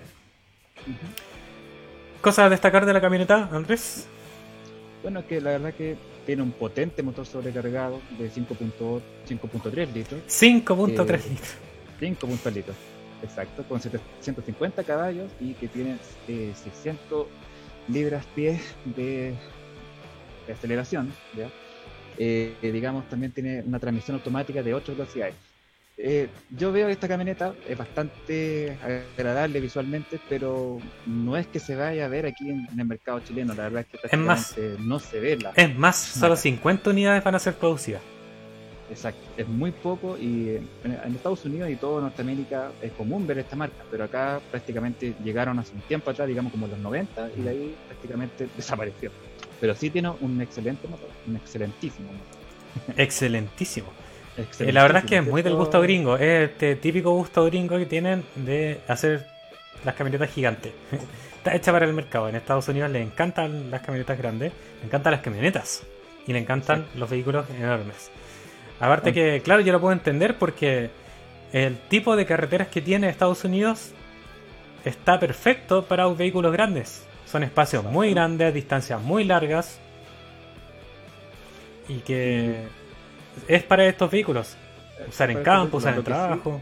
¿Cosas a destacar de la camioneta, Andrés? Bueno, que la verdad que tiene un potente motor sobrecargado de 5.3 litros. 5.3 eh, litros. 5 litros, exacto, con 750 caballos y que tiene 600 libras pies de, de aceleración. ¿ya? Eh, digamos, también tiene una transmisión automática de 8 velocidades. Eh, yo veo esta camioneta es bastante agradable visualmente, pero no es que se vaya a ver aquí en, el mercado chileno. La verdad es que es más, no se ve la. Es más, solo 50 unidades van a ser producidas. Exacto, es muy poco y en, Estados Unidos y todo Norteamérica es común ver esta marca, pero acá prácticamente llegaron hace un tiempo atrás, digamos como los 90, y de ahí prácticamente desapareció. Pero sí tiene un excelente motor, un excelentísimo motor. Excelentísimo. Eh, la verdad es que es muy del gusto gringo, es este típico gusto gringo que tienen de hacer las camionetas gigantes. Está hecha para el mercado. En Estados Unidos le encantan las camionetas grandes, le encantan las camionetas y le encantan los vehículos enormes. Aparte que, claro, yo lo puedo entender porque el tipo de carreteras que tiene Estados Unidos está perfecto para vehículos grandes. Son espacios muy grandes, distancias muy largas. Y que es para estos vehículos. Usar en campo, usar en trabajo.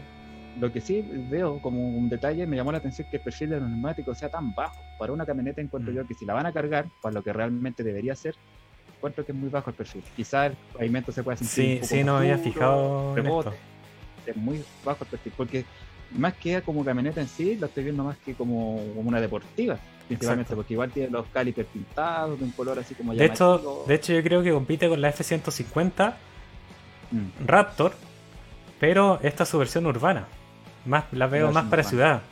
lo que sí veo como un detalle, me llamó la atención que el perfil de los neumáticos sea tan bajo. Para una camioneta encuentro mm. yo que si la van a cargar, para lo que realmente debería ser, encuentro que es muy bajo el perfil. Quizás el pavimento se pueda sentir. Sí, un poco sí, no había fijado. Es muy bajo el perfil, porque más que como camioneta en sí, lo estoy viendo más que como, una deportiva. Principalmente porque igual tiene los calipers pintados de un color así como de hecho, de hecho, yo creo que compite con la F-150 mm. Raptor, pero esta es su versión urbana. Más, la veo más para ciudad.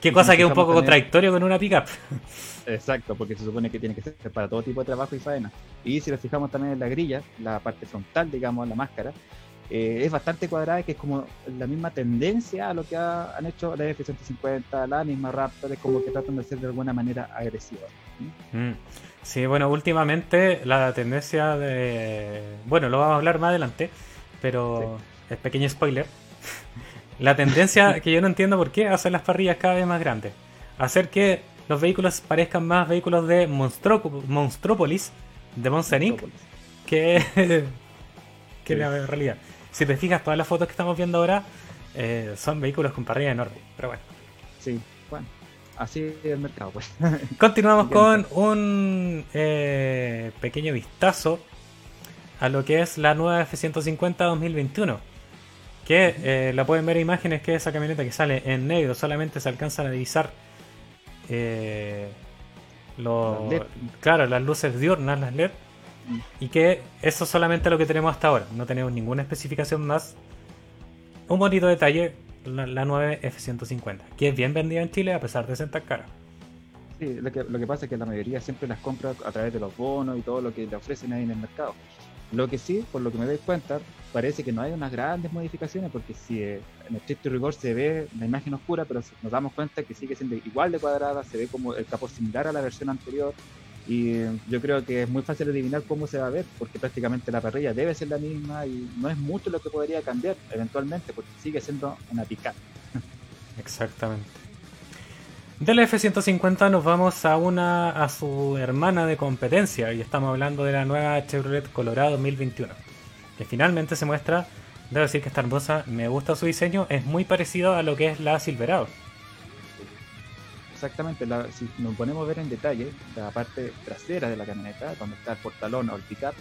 Qué cosa que es un poco contradictorio con una pickup. Exacto, porque se supone que tiene que ser para todo tipo de trabajo y faena. Y si nos fijamos también en la grilla, la parte frontal, digamos, la máscara, eh, es bastante cuadrada, que es como la misma tendencia a lo que han hecho la F-150, la misma Raptor, es como que tratan de ser de alguna manera agresiva. Mm. Sí, bueno, últimamente la tendencia de... Bueno, lo vamos a hablar más adelante, pero es pequeño spoiler. la tendencia que yo no entiendo por qué hacer las parrillas cada vez más grandes. Hacer que los vehículos parezcan más vehículos de Monstrópolis, de Monster Inc., que, que la realidad. Si te fijas, todas las fotos que estamos viendo ahora eh, son vehículos con parrilla enorme, pero bueno. Sí, así es el mercado, pues. Continuamos con un eh, pequeño vistazo a lo que es la nueva F-150 2021. Que eh, la pueden ver en imágenes que esa camioneta que sale en negro solamente se alcanzan a divisar eh, claro, las luces diurnas, las LED, y que eso es solamente lo que tenemos hasta ahora. No tenemos ninguna especificación más. Un bonito detalle, la, 9 F-150, que es bien vendida en Chile a pesar de ser tan cara. Sí, lo que, lo que pasa es que la mayoría siempre las compra a través de los bonos y todo lo que le ofrecen ahí en el mercado. Lo que sí, por lo que me doy cuenta, parece que no hay unas grandes modificaciones, porque si eh, en estricto rigor se ve la imagen oscura, pero nos damos cuenta que sigue siendo igual de cuadrada, se ve como el capó similar a la versión anterior, y yo creo que es muy fácil adivinar cómo se va a ver, porque prácticamente la parrilla debe ser la misma y no es mucho lo que podría cambiar eventualmente, porque sigue siendo una picada. Exactamente. De la F-150 nos vamos a una a su hermana de competencia y estamos hablando de la nueva Chevrolet Colorado 2021 que finalmente se muestra, debo decir que esta hermosa, me gusta su diseño, es muy parecido a lo que es la Silverado. Exactamente, la- si nos ponemos a ver en detalle la parte trasera de la camioneta, donde está el portalón o el pickup,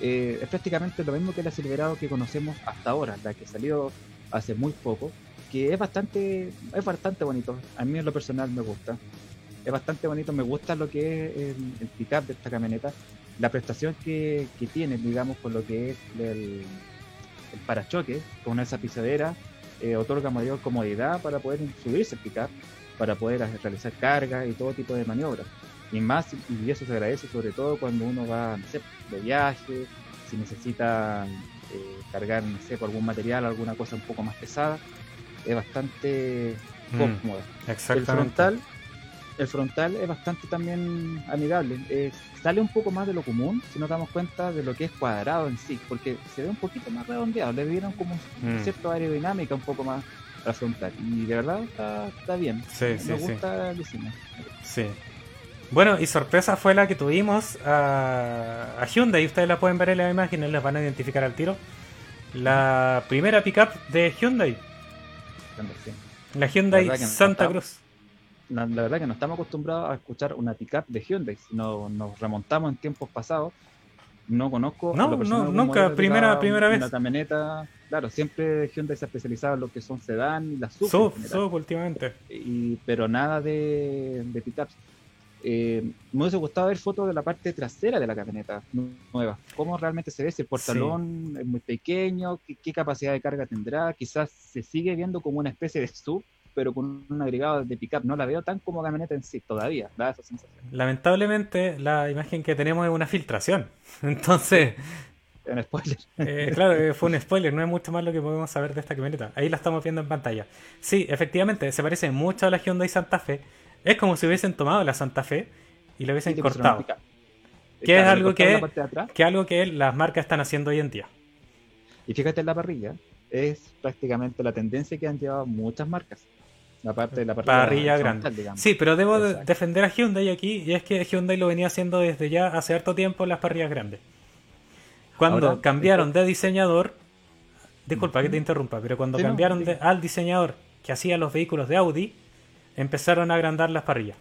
eh, es prácticamente lo mismo que la Silverado que conocemos hasta ahora, la que salió hace muy poco, que es bastante, es bastante bonito. A mí en lo personal me gusta. Es bastante bonito, me gusta lo que es el, el pickup de esta camioneta, la prestación que, que tiene, digamos, con lo que es el, el parachoque, con esa pisadera, eh, otorga mayor comodidad para poder subirse el pickup, para poder realizar cargas y todo tipo de maniobras. Y más, y eso se agradece sobre todo cuando uno va, no sé, de viaje, si necesita eh, cargar, no sé, algún material, alguna cosa un poco más pesada, es bastante Mm, cómoda. El frontal, el frontal es bastante también amigable. Eh, sale un poco más de lo común si nos damos cuenta de lo que es cuadrado en sí, porque se ve un poquito más redondeado, le dieron como Mm. cierta aerodinámica un poco más Y de verdad está, está bien. Sí, Me sí, sí. gusta el diseño. Sí. Bueno, y sorpresa fue la que tuvimos a, a Hyundai. Ustedes la pueden ver en las imágenes, las van a identificar al tiro. La primera pickup de Hyundai, la Hyundai La no Santa Cruz. La, la verdad que no estamos acostumbrados a escuchar una pickup de Hyundai. No, nos remontamos en tiempos pasados, no conozco. No, no, nunca, primera- primera una vez. camioneta. Claro, siempre Hyundai se ha especializado en lo que son sedán y las Sub, general. sub últimamente. y, pero nada de, de pickups. Eh, me hubiese gustado ver fotos de la parte trasera de la camioneta nu- nueva. ¿Cómo realmente se ve? Si el portalón es muy pequeño, ¿qué, qué capacidad de carga tendrá? Quizás se sigue viendo como una especie de sub, pero con un agregado de pickup. No la veo tan como camioneta en sí todavía, da esa sensación. Lamentablemente, la imagen que tenemos es una filtración. Entonces, Spoiler. eh, claro, eh, fue un spoiler, no es mucho más lo que podemos saber de esta camioneta. Ahí la estamos viendo en pantalla. Sí, efectivamente, se parece mucho a la Hyundai Santa Fe. Es como si hubiesen tomado la Santa Fe y la hubiesen cortado. Que es algo que-. Que algo que las marcas están haciendo hoy en día. Y fíjate en la parrilla, es prácticamente la tendencia que han llevado muchas marcas. La parte de la parrilla, grande. digamos. Sí, pero debo Exacto. defender a Hyundai aquí, y es que Hyundai lo venía haciendo desde ya hace harto tiempo en las parrillas grandes. Cuando Ahora, cambiaron de diseñador, disculpa que te interrumpa, pero cuando Sí, no, cambiaron sí. de- al diseñador que hacía los vehículos de Audi, empezaron a agrandar las parrillas.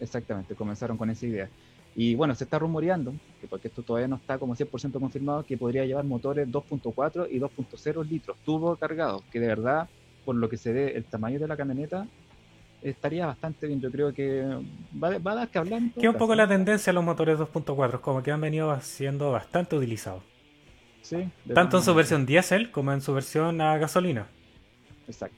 Exactamente, comenzaron con esa idea. Y bueno, se está rumoreando, que porque esto todavía no está como 100% confirmado, que podría llevar motores 2.4 y 2.0 litros, turbo cargados, que de verdad, por lo que se ve el tamaño de la camioneta, estaría bastante bien. Yo creo que va, va a dar que hablar. Que un poco la tendencia a los motores 2.4, como que han venido siendo bastante utilizados. Sí, Tanto en su versión diésel como en su versión a gasolina. Exacto.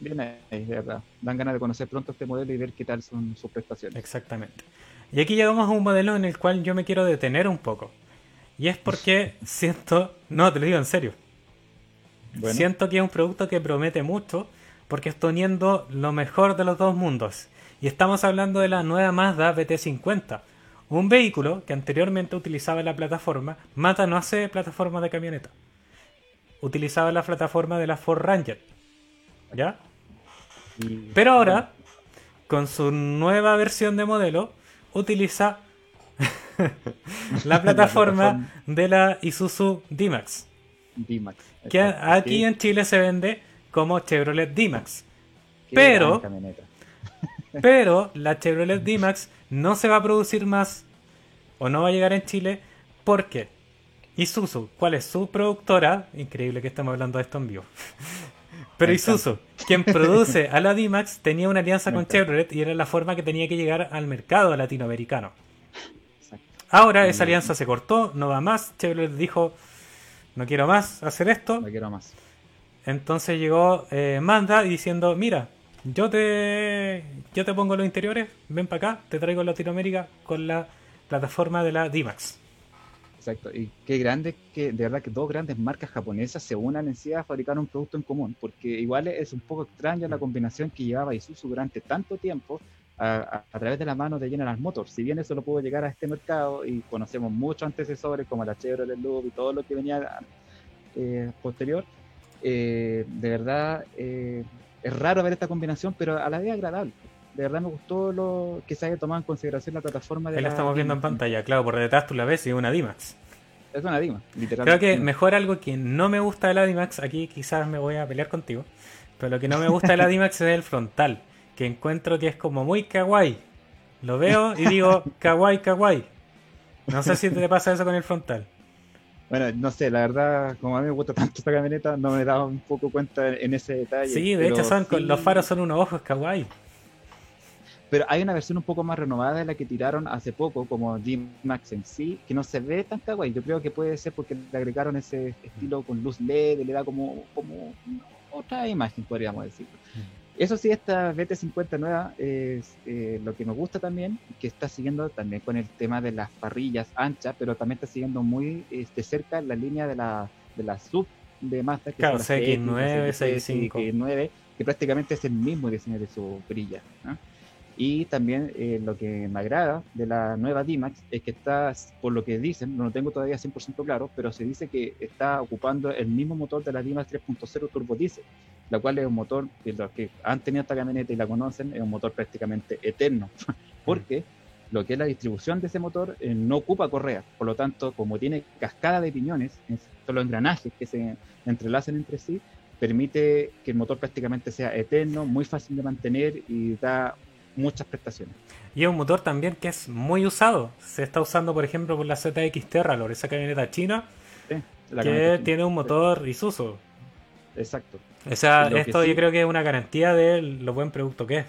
Bien ahí, de verdad. Dan ganas de conocer pronto este modelo y ver qué tal son sus prestaciones. Exactamente. Y aquí llegamos a un modelo en el cual yo me quiero detener un poco. Y es porque siento, no, te lo digo en serio, Bueno, siento que es un producto que promete mucho porque está uniendo lo mejor de los dos mundos. Y estamos hablando de la nueva Mazda BT50, un vehículo que anteriormente utilizaba la plataforma, Mazda no hace plataforma de camioneta, utilizaba la plataforma de la Ford Ranger. ¿Ya? Pero ahora, con su nueva versión de modelo, utiliza la plataforma de la Isuzu D-Max. D-Max. Que aquí en Chile se vende como Chevrolet D-Max. pero-. Pero la Chevrolet D-Max no se va a producir más o no va a llegar en Chile porque Isuzu, ¿cuál es su productora? Increíble que estamos hablando de esto en vivo. Pero Isuzu, quien produce a la D-Max, tenía una alianza con. Chevrolet y era la forma que tenía que llegar al mercado latinoamericano. Ahora esa alianza se cortó, no va más. Chevrolet dijo, no quiero más hacer esto. No quiero más. Entonces llegó eh, Mazda diciendo, mira, yo te, yo te pongo los interiores, ven para acá, te traigo Latinoamérica con la plataforma de la D-Max. Exacto. Y qué grande que, de verdad, que dos grandes marcas japonesas se unan en sí a fabricar un producto en común, porque igual es un poco extraña la combinación que llevaba Isuzu durante tanto tiempo a través de la mano de General Motors. Si bien eso no pudo llegar a este mercado y conocemos muchos antecesores como la Chevrolet Loop y todo lo que venía eh, posterior, eh, de verdad eh, es raro ver esta combinación, pero a la vez agradable. De verdad me gustó lo que se haya tomado en consideración la plataforma de Ahí la estamos viendo en pantalla, claro, por detrás tú la ves y es una D-Max. Es una Dima, literalmente. Creo que mejor algo que no me gusta de la D-Max, aquí quizás me voy a pelear contigo, Pero lo que no me gusta de la D-Max es el frontal, que encuentro que es como muy kawaii. Lo veo y digo kawaii, kawaii. No sé si te pasa eso con el frontal. Bueno, no sé, la verdad, como a mí me gusta tanto esta camioneta, no me he dado un poco cuenta en ese detalle. Sí, de hecho son, los faros son unos ojos kawaii. Pero hay una versión un poco más renovada de la que tiraron hace poco, como D-Max en sí, que no se ve tan kawaii. Yo creo que puede ser porque le agregaron ese estilo con luz LED, le da como, como otra imagen, podríamos decir. Eso sí, esta BT50 nueva es eh, lo que me gusta también, que está siguiendo también con el tema de las parrillas anchas, pero también está siguiendo muy este, cerca la línea de la, de la sub de Mazda. Que claro, CX9, CX5. que prácticamente es el mismo diseño de su brilla. Y también eh, lo que me agrada de la nueva D-Max es que está, por lo que dicen, no lo tengo todavía 100% claro, pero se dice que está ocupando el mismo motor de la D-Max 3.0 Turbo Diesel, la cual es un motor que los que han tenido esta camioneta y la conocen, es un motor prácticamente eterno, porque lo que es la distribución de ese motor eh, no ocupa correa, por lo tanto, como tiene cascada de piñones, son los engranajes que se entrelazan entre sí, permite que el motor prácticamente sea eterno, muy fácil de mantener y da muchas prestaciones. Y es un motor también que es muy usado. Se está usando, por ejemplo, por la ZX Terralor, esa camioneta china, que tiene un motor Isuzu. Exacto. O sea, esto yo creo que es una garantía de lo buen producto que es.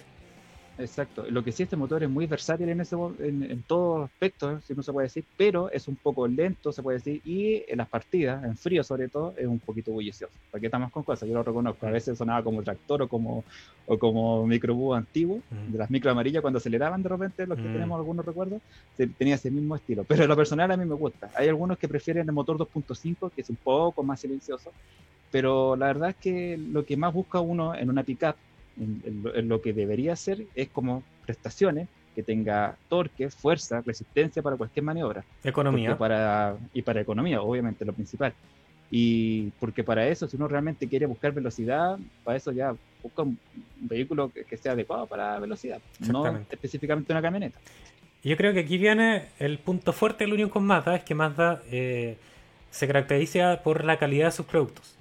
Exacto. Lo que sí, este motor es muy versátil en, ese, en, en todos aspectos, si no se puede decir, pero es un poco lento, se puede decir, y en las partidas, en frío sobre todo, es un poquito bullicioso. ¿Para qué estamos con cosas? Yo lo reconozco. A veces sonaba como tractor o como, o como microbús antiguo, de las micro amarillas cuando aceleraban de repente, los que tenemos algunos recuerdos, tenía ese mismo estilo. Pero en lo personal a mí me gusta. Hay algunos que prefieren el motor 2.5, que es un poco más silencioso, pero la verdad es que lo que más busca uno en una pickup lo que debería ser es como prestaciones que tenga torque, fuerza, resistencia para cualquier maniobra. Economía. Para, y para economía, obviamente, lo principal. Y porque para eso, si uno realmente quiere buscar velocidad, para eso ya busca un vehículo que, sea adecuado para velocidad, no específicamente una camioneta. Yo creo que aquí viene el punto fuerte del Unión con Mazda, es que Mazda eh, se caracteriza por la calidad de sus productos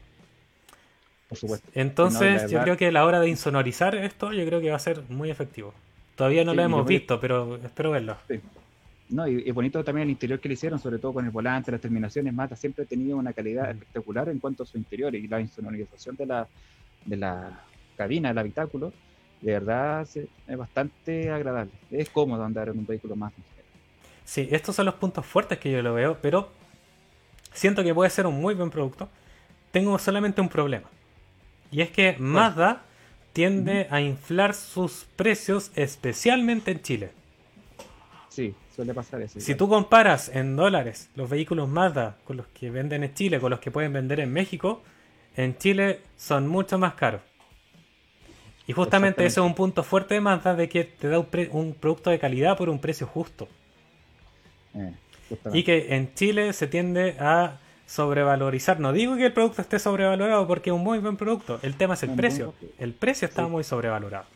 por supuesto. Entonces, yo creo que a la hora de insonorizar esto, yo creo que va a ser muy efectivo. Todavía no lo hemos visto, pero espero verlo. No, y, y, bonito también el interior que le hicieron, sobre todo con el volante, las terminaciones. Mata siempre ha tenido una calidad espectacular en cuanto a su interior y la insonorización de la, de la cabina, del habitáculo, de verdad es bastante agradable. Es cómodo andar en un vehículo más Sí, estos son los puntos fuertes que yo lo veo, pero siento que puede ser un muy buen producto. Tengo solamente un problema. Y es que Mazda tiende a inflar sus precios especialmente en Chile. Sí, suele pasar eso. Si tú comparas en dólares los vehículos Mazda con los que venden en Chile, con los que pueden vender en México, en Chile son mucho más caros. Y justamente ese es un punto fuerte de Mazda de que te da un, producto de calidad por un precio justo. Eh, y que en Chile se tiende a sobrevalorizar. No digo que el producto esté sobrevalorado porque es un muy buen producto. El tema es el precio. El precio está muy sobrevalorado.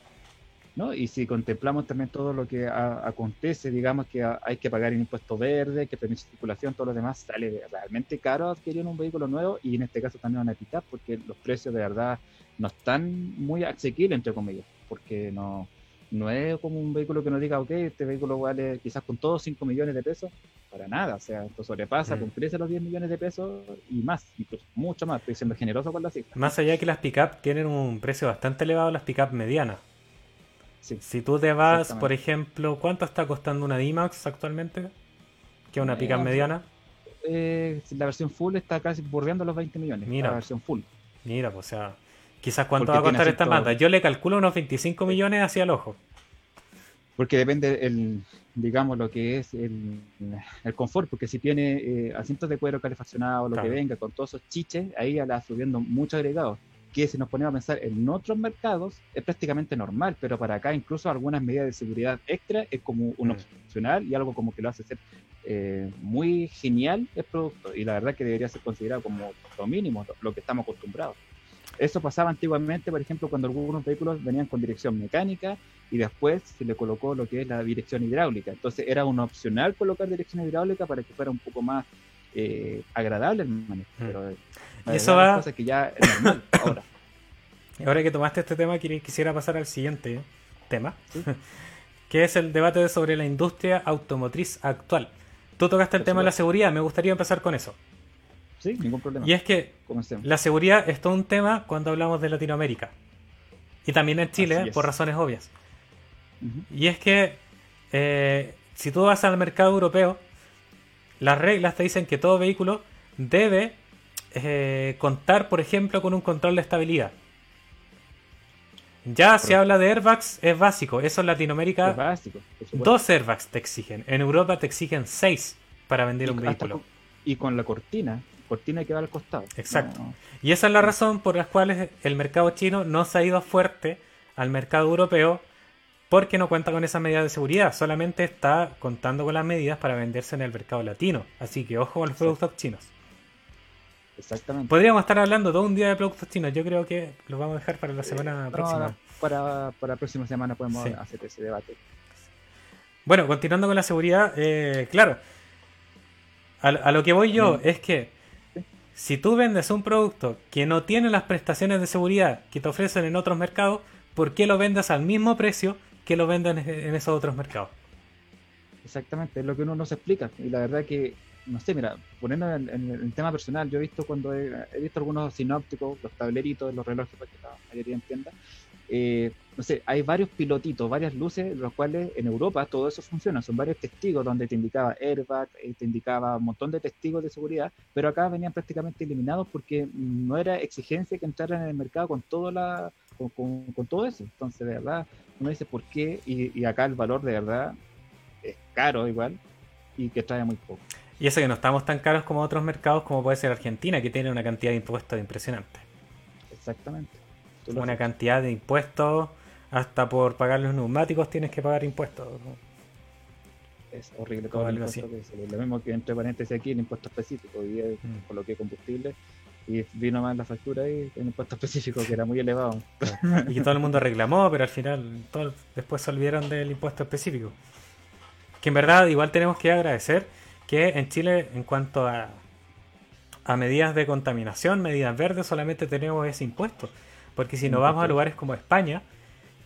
¿No? Y si contemplamos también todo lo que acontece, digamos que hay que pagar el impuesto verde, que permiso de circulación, todo lo demás, sale realmente caro adquirir un vehículo nuevo y en este caso también una pickup porque los precios de verdad no están muy asequibles, entre comillas, porque no, no es como un vehículo que nos diga, ok, este vehículo vale quizás con todos 5 millones de pesos, para nada, o sea, esto sobrepasa, mm. con los 10 millones de pesos y más, incluso mucho más, estoy siendo generoso con la cifra. Más allá de que las pick-up tienen un precio bastante elevado, las pick-up medianas. Si tú te vas, por ejemplo, ¿cuánto está costando una D-Max actualmente? ¿Qué es una pick-up eh, mediana? Eh, la versión full está casi bordeando los 20 millones. Mira, la versión full. Mira, pues, o sea, Quizás cuánto va a costar esta banda. Yo le calculo unos 25 millones hacia el ojo. Porque depende, el, digamos, lo que es el, confort, porque si tiene eh, asientos de cuero calefaccionado, lo que venga, con todos esos chiches, ahí la subiendo mucho agregado. Que si nos ponemos a pensar en otros mercados, es prácticamente normal, pero para acá incluso algunas medidas de seguridad extra es como un mm. opcional y algo como que lo hace ser eh, muy genial el producto. Y la verdad que debería ser considerado como lo mínimo, lo que estamos acostumbrados. Eso pasaba antiguamente, por ejemplo, cuando algunos vehículos venían con dirección mecánica y después se le colocó lo que es la dirección hidráulica. Entonces era un opcional colocar dirección hidráulica para que fuera un poco más eh, agradable el manejo. Mm. Pero y eso va... que ya es normal ahora. ahora que tomaste este tema, quisiera pasar al siguiente tema, Sí. que es el debate sobre la industria automotriz actual. Tú tocaste el tema de la seguridad, me gustaría empezar con eso. Sí, ningún problema. Y es que Comencemos. la seguridad es todo un tema cuando hablamos de Latinoamérica. Y también en Chile, por razones obvias. Y es que eh, si tú vas al mercado europeo, las reglas te dicen que todo vehículo debe eh, contar, por ejemplo, con un control de estabilidad. Ya se habla de airbags, es básico. Eso en Es Latinoamérica, básico. dos airbags te exigen. En Europa te exigen seis para vender un Y vehículo. con- y con la cortina, cortina que va al costado. Exacto. No, Y esa es la razón por las cuales el mercado chino no se ha ido fuerte al mercado europeo porque no cuenta con esas medidas de seguridad, solamente está contando con las medidas para venderse en el mercado latino. Así que ojo con los Exacto. productos chinos. exactamente. Podríamos estar hablando todo un día de productos chinos, yo creo que lo vamos a dejar para la semana No, próxima. no, para, para la próxima semana podemos Sí. hacer ese debate. Bueno, continuando con la seguridad, eh, claro, a, a lo que voy yo Mm. es que. Si tú vendes un producto que no tiene las prestaciones de seguridad que te ofrecen en otros mercados, ¿por qué lo vendes al mismo precio que lo venden en, esos otros mercados? Exactamente, es lo que uno no se explica. Y la verdad que, no sé, mira, poniendo en, el tema personal, yo he visto cuando he visto algunos sinópticos, los tableritos, los relojes para que la mayoría entienda. Eh, no sé, hay varios pilotitos, varias luces, los cuales en Europa todo eso funciona. Son varios testigos donde te indicaba airbag, eh, te indicaba un montón de testigos de seguridad, pero acá venían prácticamente eliminados porque no era exigencia que entraran en el mercado con todo la con, con- con todo eso. Entonces, de verdad, uno dice por qué, y, y acá el valor de verdad es caro igual y que trae muy poco. Y eso que no estamos tan caros como otros mercados como puede ser Argentina, que tiene una cantidad de impuestos impresionante. Exactamente. Una cantidad de impuestos, hasta por pagar los neumáticos tienes que pagar impuestos. ¿no? Es horrible todo el impuesto que Lo mismo que entre paréntesis aquí el impuesto específico. Hoy día Mm. coloqué combustible y vino más la factura ahí, el impuesto específico que era muy elevado. y que todo el mundo reclamó, pero al final todo- después se olvidaron del impuesto específico. Que en verdad igual tenemos que agradecer que en Chile en cuanto a, a medidas de contaminación, medidas verdes, solamente tenemos ese impuesto. Porque si nos Impuesto. vamos a lugares como España,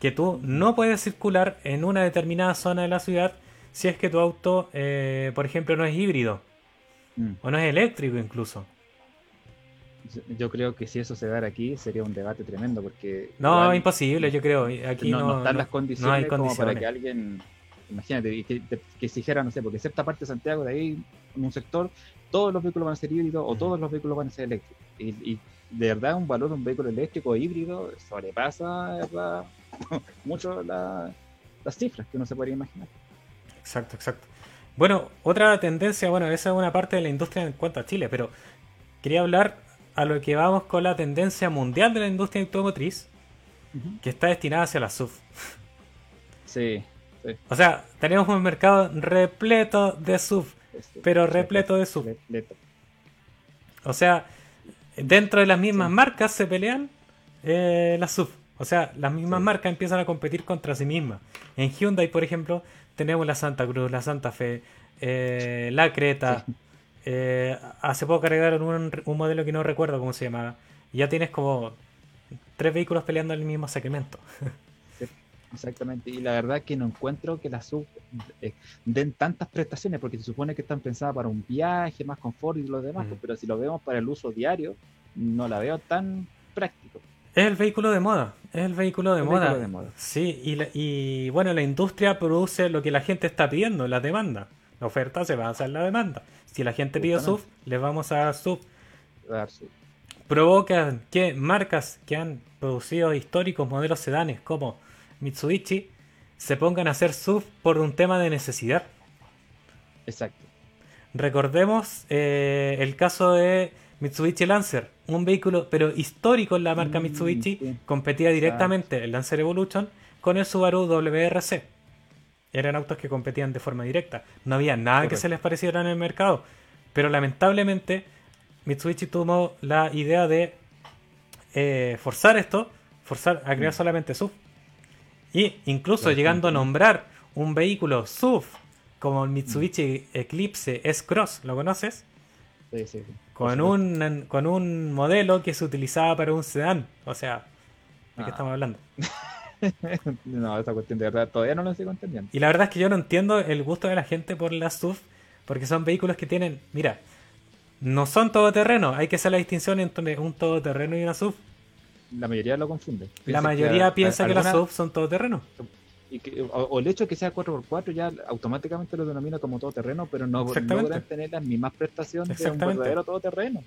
que tú no puedes circular en una determinada zona de la ciudad si es que tu auto, eh, por ejemplo, no es híbrido Mm. o no es eléctrico incluso. Yo- creo que si eso se da aquí sería un debate tremendo porque No, igual imposible, yo creo. Aquí no, no, no están no- las no condiciones, hay como para condiciones. que alguien, imagínate, que, que, que exigiera, no sé, porque cierta parte de Santiago, de ahí, en un sector, todos los vehículos van a ser híbridos o Ujú. todos los vehículos van a ser eléctricos. Y, y de verdad un valor de un vehículo eléctrico o híbrido sobrepasa de verdad, mucho la- las cifras que uno se podría imaginar. Exacto, exacto. Bueno, otra tendencia, bueno, esa es una parte de la industria en cuanto a Chile, pero quería hablar a lo que vamos con la tendencia mundial de la industria automotriz, que está destinada hacia la SUV. Sí, sí. O sea, tenemos un mercado repleto de SUV, pero repleto de SUV. repleto. O sea, dentro de las mismas marcas se pelean eh, las SUV. O sea, las mismas Sí. marcas empiezan a competir contra sí mismas. En Hyundai, por ejemplo, tenemos la Santa Cruz, la Santa Fe, eh, la Creta. eh, hace poco agregaron un, un modelo que no recuerdo cómo se llamaba. Y ya tienes como tres vehículos peleando en el mismo segmento. Exactamente, y la verdad que no encuentro que las sub eh, den tantas prestaciones, porque se supone que están pensadas para un viaje, más confort y lo demás, pero si lo vemos para el uso diario, no la veo tan práctico. Es el vehículo de moda. Es el vehículo de El moda. vehículo de moda. Sí, y, la- y bueno, la industria produce lo que la gente está pidiendo, la demanda. La oferta se basa en la demanda. Si la gente pide Justamente. les vamos a dar sub. Provocan que marcas que han producido históricos modelos sedanes como Mitsubishi se pongan a hacer SUV por un tema de necesidad. Exacto. Recordemos eh, el caso de Mitsubishi Lancer, un vehículo pero histórico en la marca Mm, Mitsubishi, sí. competía directamente el Lancer Evolution con el Subaru WRC. Eran autos que competían de forma directa. No había nada que se les pareciera en el mercado. Pero lamentablemente Mitsubishi tomó la idea de eh, forzar esto, forzar a crear Mm. solamente SUV. Y incluso llegando a nombrar un vehículo SUV como el Mitsubishi Eclipse S-Cross, ¿lo conoces? Sí, sí. Con un, con un modelo que se utilizaba para un sedán. O sea, qué Ah. estamos hablando? no, esa cuestión de verdad todavía no lo sigo entendiendo. Y la verdad es que yo no entiendo el gusto de la gente por las SUV, porque son vehículos que tienen, mira, no son todoterreno, hay que hacer la distinción entre un todoterreno y una SUV. La mayoría lo confunde. La mayoría piensa a- que las SUV son todoterreno. y que- o, o el hecho de que sea 4x4 ya automáticamente lo denomina como todoterreno, pero no logran tener las mismas prestaciones de un verdadero todoterreno.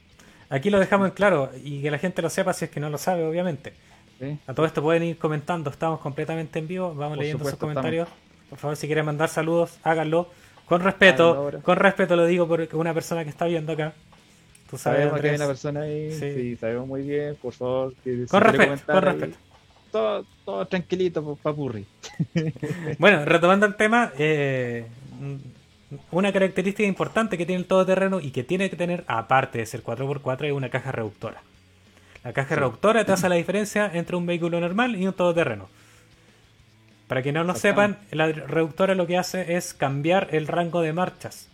Aquí lo dejamos en claro y que la gente lo sepa si es que no lo sabe, obviamente. ¿sí? A todo esto pueden ir comentando, estamos completamente en vivo, vamos Por leyendo sus comentarios. Por favor, si quieren mandar saludos, háganlo. Con respeto, con respeto lo digo porque una persona que está viendo acá. Tú sabes, Sabemos que hay una persona ahí, Sí. sí. sabemos muy bien, por favor. que Con respeto, con respeto. Todo, todo tranquilito, papurri. Bueno, retomando el tema, eh, una característica importante que tiene el todoterreno y que tiene que tener, aparte de ser 4x4, es una caja reductora. La caja Sí. reductora te hace la diferencia entre un vehículo normal y un todoterreno. Para que no lo sepan, la reductora lo que hace es cambiar el rango de marchas.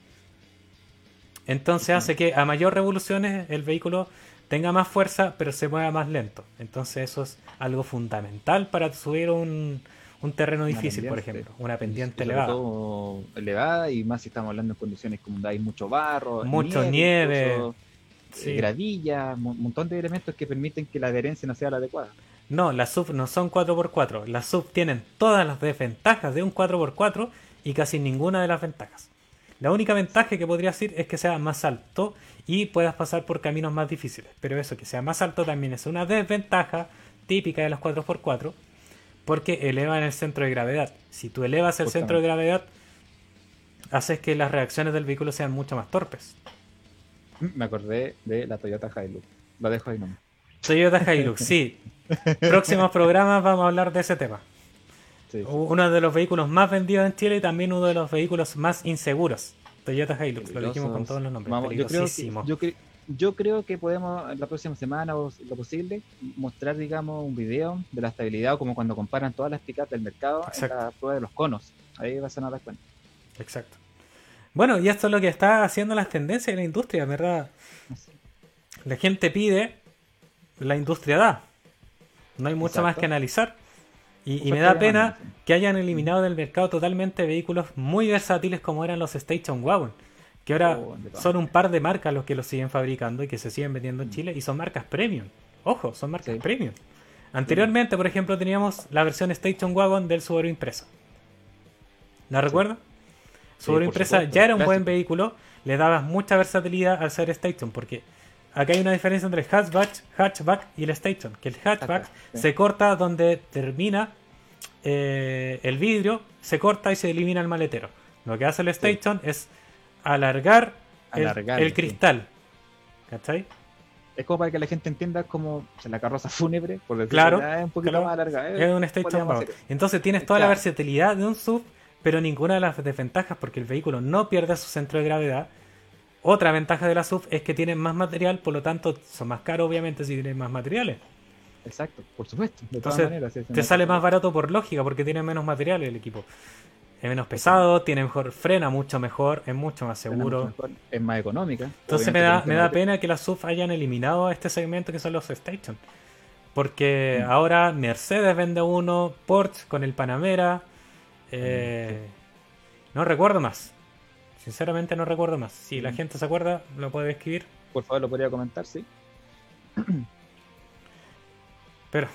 Entonces hace que a mayor revoluciones el vehículo tenga más fuerza, pero se mueva más lento. Entonces eso es algo fundamental para subir un, un terreno difícil, por ejemplo. Una pendiente elevada. todo elevada y más si estamos hablando en condiciones como donde hay mucho barro, Mucho nieve. Sí. eh, gravilla, un montón de elementos que permiten que la adherencia no sea la adecuada. No, las sub no son 4x4. Las sub tienen todas las desventajas de un 4x4 y casi ninguna de las ventajas. La única ventaja que podría decir es que sea más alto y puedas pasar por caminos más difíciles. Pero eso, que sea más alto también es una desventaja típica de las 4x4 porque elevan el centro de gravedad. Si tú elevas el centro de gravedad, haces que las reacciones del vehículo sean mucho más torpes. Me acordé de la Toyota Hilux. Lo dejo ahí nomás. Toyota Hilux, sí. Próximos programas vamos a hablar de ese tema. Sí, sí. Uno de los vehículos más vendidos en Chile y también uno de los vehículos más inseguros. Toyota Hilux, lo dijimos con todos los nombres. Vamos, yo, creo que, Peligrosísimo. yo, cre- yo creo que podemos la próxima semana o lo posible mostrar, digamos, un video de la estabilidad como cuando comparan todas las pickups del mercado Exacto. en la prueba de los conos. Ahí vas a dar cuenta. Exacto. Bueno, y esto es lo que está haciendo las tendencias de la industria, ¿verdad? La gente pide, la industria da. No hay mucho Exacto. más que analizar. Y, me da pena que hayan eliminado del mercado totalmente vehículos muy versátiles como eran los Station Wagon. Que ahora Oh, son un par de marcas los que los siguen fabricando y que se siguen vendiendo en Chile y son marcas premium. Ojo, son marcas Sí. premium. Anteriormente, por ejemplo, teníamos la versión Station Wagon del Subaru Impresa. ¿La recuerda? Sí, Subaru Impresa ya era un buen vehículo, le dabas mucha versatilidad al ser Station, porque acá hay una diferencia entre el hatchback, hatchback y el Station, que el hatchback sí. se corta donde termina eh, el vidrio, se corta y se elimina el maletero. Lo que hace el Station es alargar, el- Alargar, el, sí. cristal. ¿Cachai? Es como para que la gente entienda como la carroza fúnebre, por decirlo Claro, ah, es un poquito claro. más larga. Es un Station más. Entonces tienes toda la versatilidad de un sub, pero ninguna de las desventajas porque el vehículo no pierde su centro de gravedad. Otra ventaja de la sub es que tienen más material, por lo tanto son más caros obviamente si tienen más materiales. Exacto, por supuesto. De Entonces, todas maneras. sí, Te sale más barato por lógica porque tiene menos material el equipo. Es menos pesado, tiene mejor, frena mucho mejor, es mucho más seguro. mucho mejor, Es más económica. Entonces me da, me da pena que las SUV hayan eliminado este segmento que son los Station. Porque Mm. ahora Mercedes vende uno, Porsche con el Panamera. eh, no recuerdo más. Sinceramente no recuerdo más. Si la Mm. gente se acuerda, lo puede escribir. Por favor, lo podría comentar, sí. Pero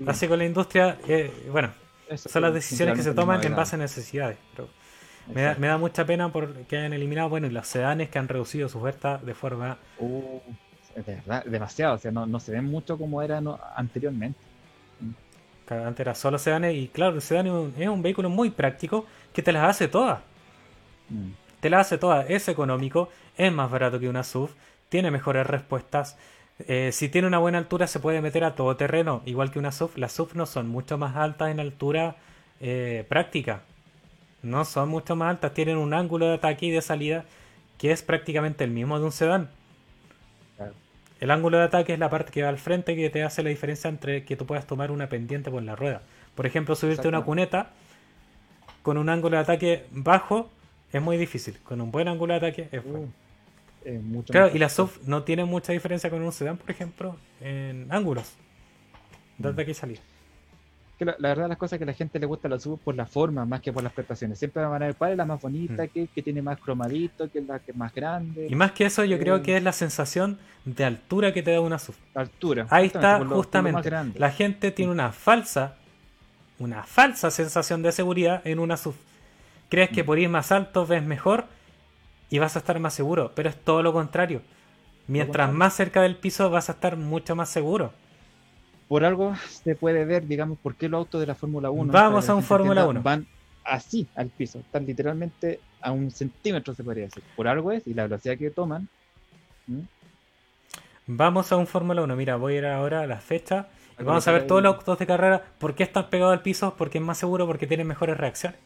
Y así con la industria, eh, bueno, eso, son las decisiones que se toman no en base a necesidades. Pero me da, Exacto. me da mucha pena por que hayan eliminado, bueno, y los sedanes que han reducido su oferta de forma Uh, de verdad, demasiado. O sea, no, no se ven mucho como era no- anteriormente. que Antes era solo sedanes y claro, el sedán es un, es un vehículo muy práctico que te las hace todas. Mm. Te las hace todas. Es económico, es más barato que una SUV, tiene mejores respuestas. eh, si tiene una buena altura se puede meter a todo terreno, igual que una SUV. Las SUV no son mucho más altas en altura eh, práctica. No son mucho más altas, tienen un ángulo de ataque y de salida que es prácticamente el mismo de un sedán. Claro. El ángulo de ataque es la parte que va al frente que te hace la diferencia entre que tú puedas tomar una pendiente por la rueda. Por ejemplo, subirte a una cuneta con un ángulo de ataque bajo es muy difícil. Con un buen ángulo de ataque es bueno. Uh, es mucho Claro, y la SUV no tiene mucha diferencia con un sedán, por ejemplo, en ángulos de Mm. ataque y salida. que la, la verdad las cosas que a la gente le gusta la sub por la forma más que por las prestaciones. Siempre van a ver cuál es la más bonita, Mm. que, que tiene más cromadito, que es la que es más grande, Y más que eso, yo creo Eh. que es la sensación de altura que te da una SUV. altura. Ahí está lo- justamente. La gente tiene una falsa, una falsa sensación de seguridad en una SUV. Crees que Mm. por ir más alto ves mejor y vas a estar más seguro, pero es todo lo contrario. Mientras más cerca del piso vas a estar mucho más seguro. Por algo se puede ver, digamos, por qué los autos de la Fórmula 1 Vamos a un Fórmula entienda, 1. van así al piso, están literalmente a un centímetro se podría decir. Por algo es, y la velocidad que toman. Vamos a un Fórmula 1. Mira, voy a ir ahora a la fecha y vamos a ver todos los autos de carrera. ¿Por qué están pegados al piso? Porque es más seguro, porque tienen mejores reacciones.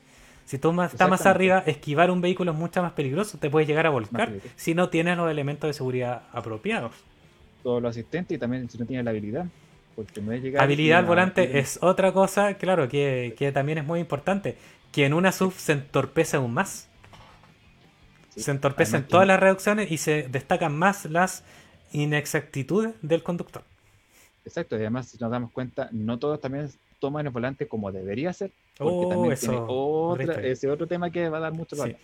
Si tú más, estás más arriba, esquivar un vehículo es mucho más peligroso. Te puedes llegar a volcar si no tienes los elementos de seguridad apropiados. todos los asistentes y también si no tiene la habilidad. Porque no llegar Habilidad a- volante es otra cosa, claro, que, que también es muy importante. Que en una SUV se entorpece aún más. Sí. Se entorpecen todas las reducciones y se destacan más las inexactitudes del conductor. Exacto, y además si nos damos cuenta, no todos también toman el volante como debería ser. Porque Oh, también eso, tiene otra ese otro tema que va a dar mucho Sí. valor.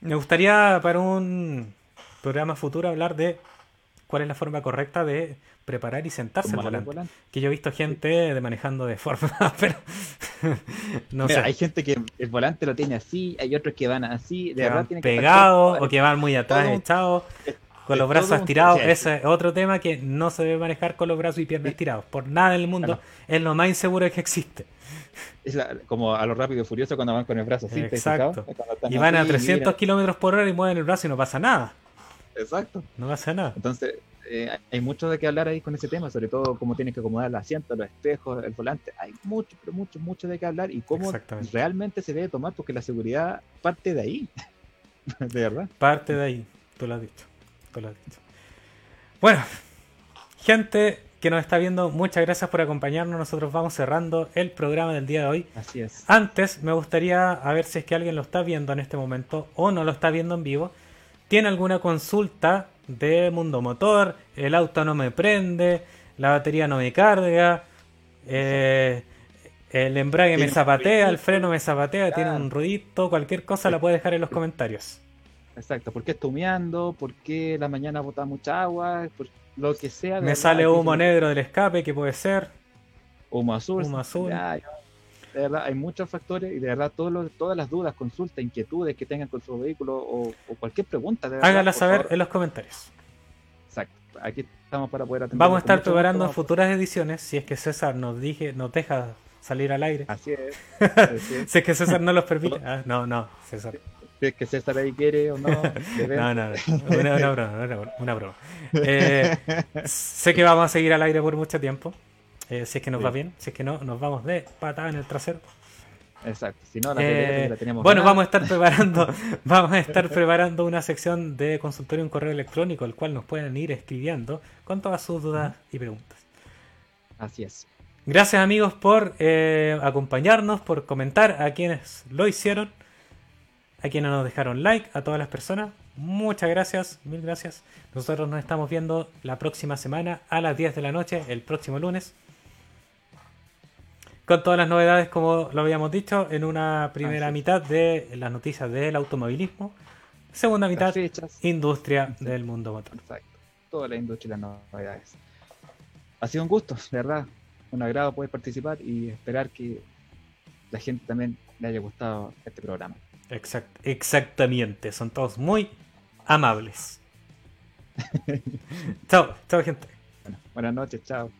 Me gustaría para un programa futuro hablar de cuál es la forma correcta de preparar y sentarse al volante. volante. Que yo he visto gente de manejando de forma, pero no Mira, sé, hay gente que el volante lo tiene así, hay otros que van así, de que verdad tiene que estar o que van muy atrás echados, con los brazos un- estirados. sí, Ese es otro tema que no se debe manejar con los brazos y piernas Sí. estirados. Por nada en el mundo es lo más inseguro que existe. Es la- como a lo rápido y furioso cuando van con el brazo así, ¿te has Exacto. Y van a así, 300 mira. kilómetros por hora y mueven el brazo y no pasa nada. Exacto. No pasa nada. Entonces, eh, hay mucho de qué hablar ahí con ese tema, sobre todo cómo tienes que acomodar el asiento, los espejos, el volante. Hay mucho, pero mucho, mucho de qué hablar y cómo realmente se debe tomar, porque la seguridad parte de ahí. de verdad. Parte de ahí, tú lo has dicho. Tú lo has dicho. Bueno, gente que nos está viendo, muchas gracias por acompañarnos. Nosotros vamos cerrando el programa del día de hoy. Así es. Antes, me gustaría a ver si es que alguien lo está viendo en este momento o no lo está viendo en vivo. ¿Tiene alguna consulta de Mundo Motor? El auto no me prende, la batería no me carga, eh, el embrague me zapatea, el freno me zapatea, tiene Claro. un ruidito, cualquier cosa la puede dejar en los comentarios. Exacto. ¿Por qué está humeando? ¿Por qué la mañana bota mucha agua? Por lo que sea. Me sale humo negro del escape, que puede ser. Humo azul. Humo azul. Ya, ya. De verdad, hay muchos factores y de verdad todos los- todas las dudas, consultas, inquietudes que tengan con su vehículo o, o cualquier pregunta. De verdad, por saber favor. en los comentarios. Exacto. Aquí estamos para poder atender. Vamos a estar preparando gusto. futuras ediciones si es que César nos, dije, nos deja salir al aire. Así es. Así es. Si es que César no los permite. Ah, no, no, César. Si es que César ahí quiere o no. No, no, no. Una, una broma, una broma. Eh, sé que vamos a seguir al aire por mucho tiempo. eh, si es que nos Sí. va bien. Si es que no, nos vamos de patada en el trasero. Exacto. Si no, la Eh, la tenemos bueno, ganada. vamos a estar preparando, vamos a estar preparando una sección de consultorio en correo electrónico, el cual nos pueden ir escribiendo con todas sus dudas y preguntas. Así es. Gracias amigos por eh, acompañarnos, por comentar a quienes lo hicieron, a quienes nos dejaron like, a todas las personas. Muchas gracias, mil gracias. Nosotros nos estamos viendo la próxima semana a las 10 de la noche, el próximo lunes. Con todas las novedades, como lo habíamos dicho, en una primera es. mitad de las noticias del automovilismo, segunda mitad, industria del mundo motor. Exacto. Toda la industria y las novedades. Ha sido un gusto, de verdad. Un agrado poder participar y esperar que la gente también le haya gustado este programa. Exact- exactamente, son todos muy amables. chao, chao gente. Bueno, buenas noches, chao.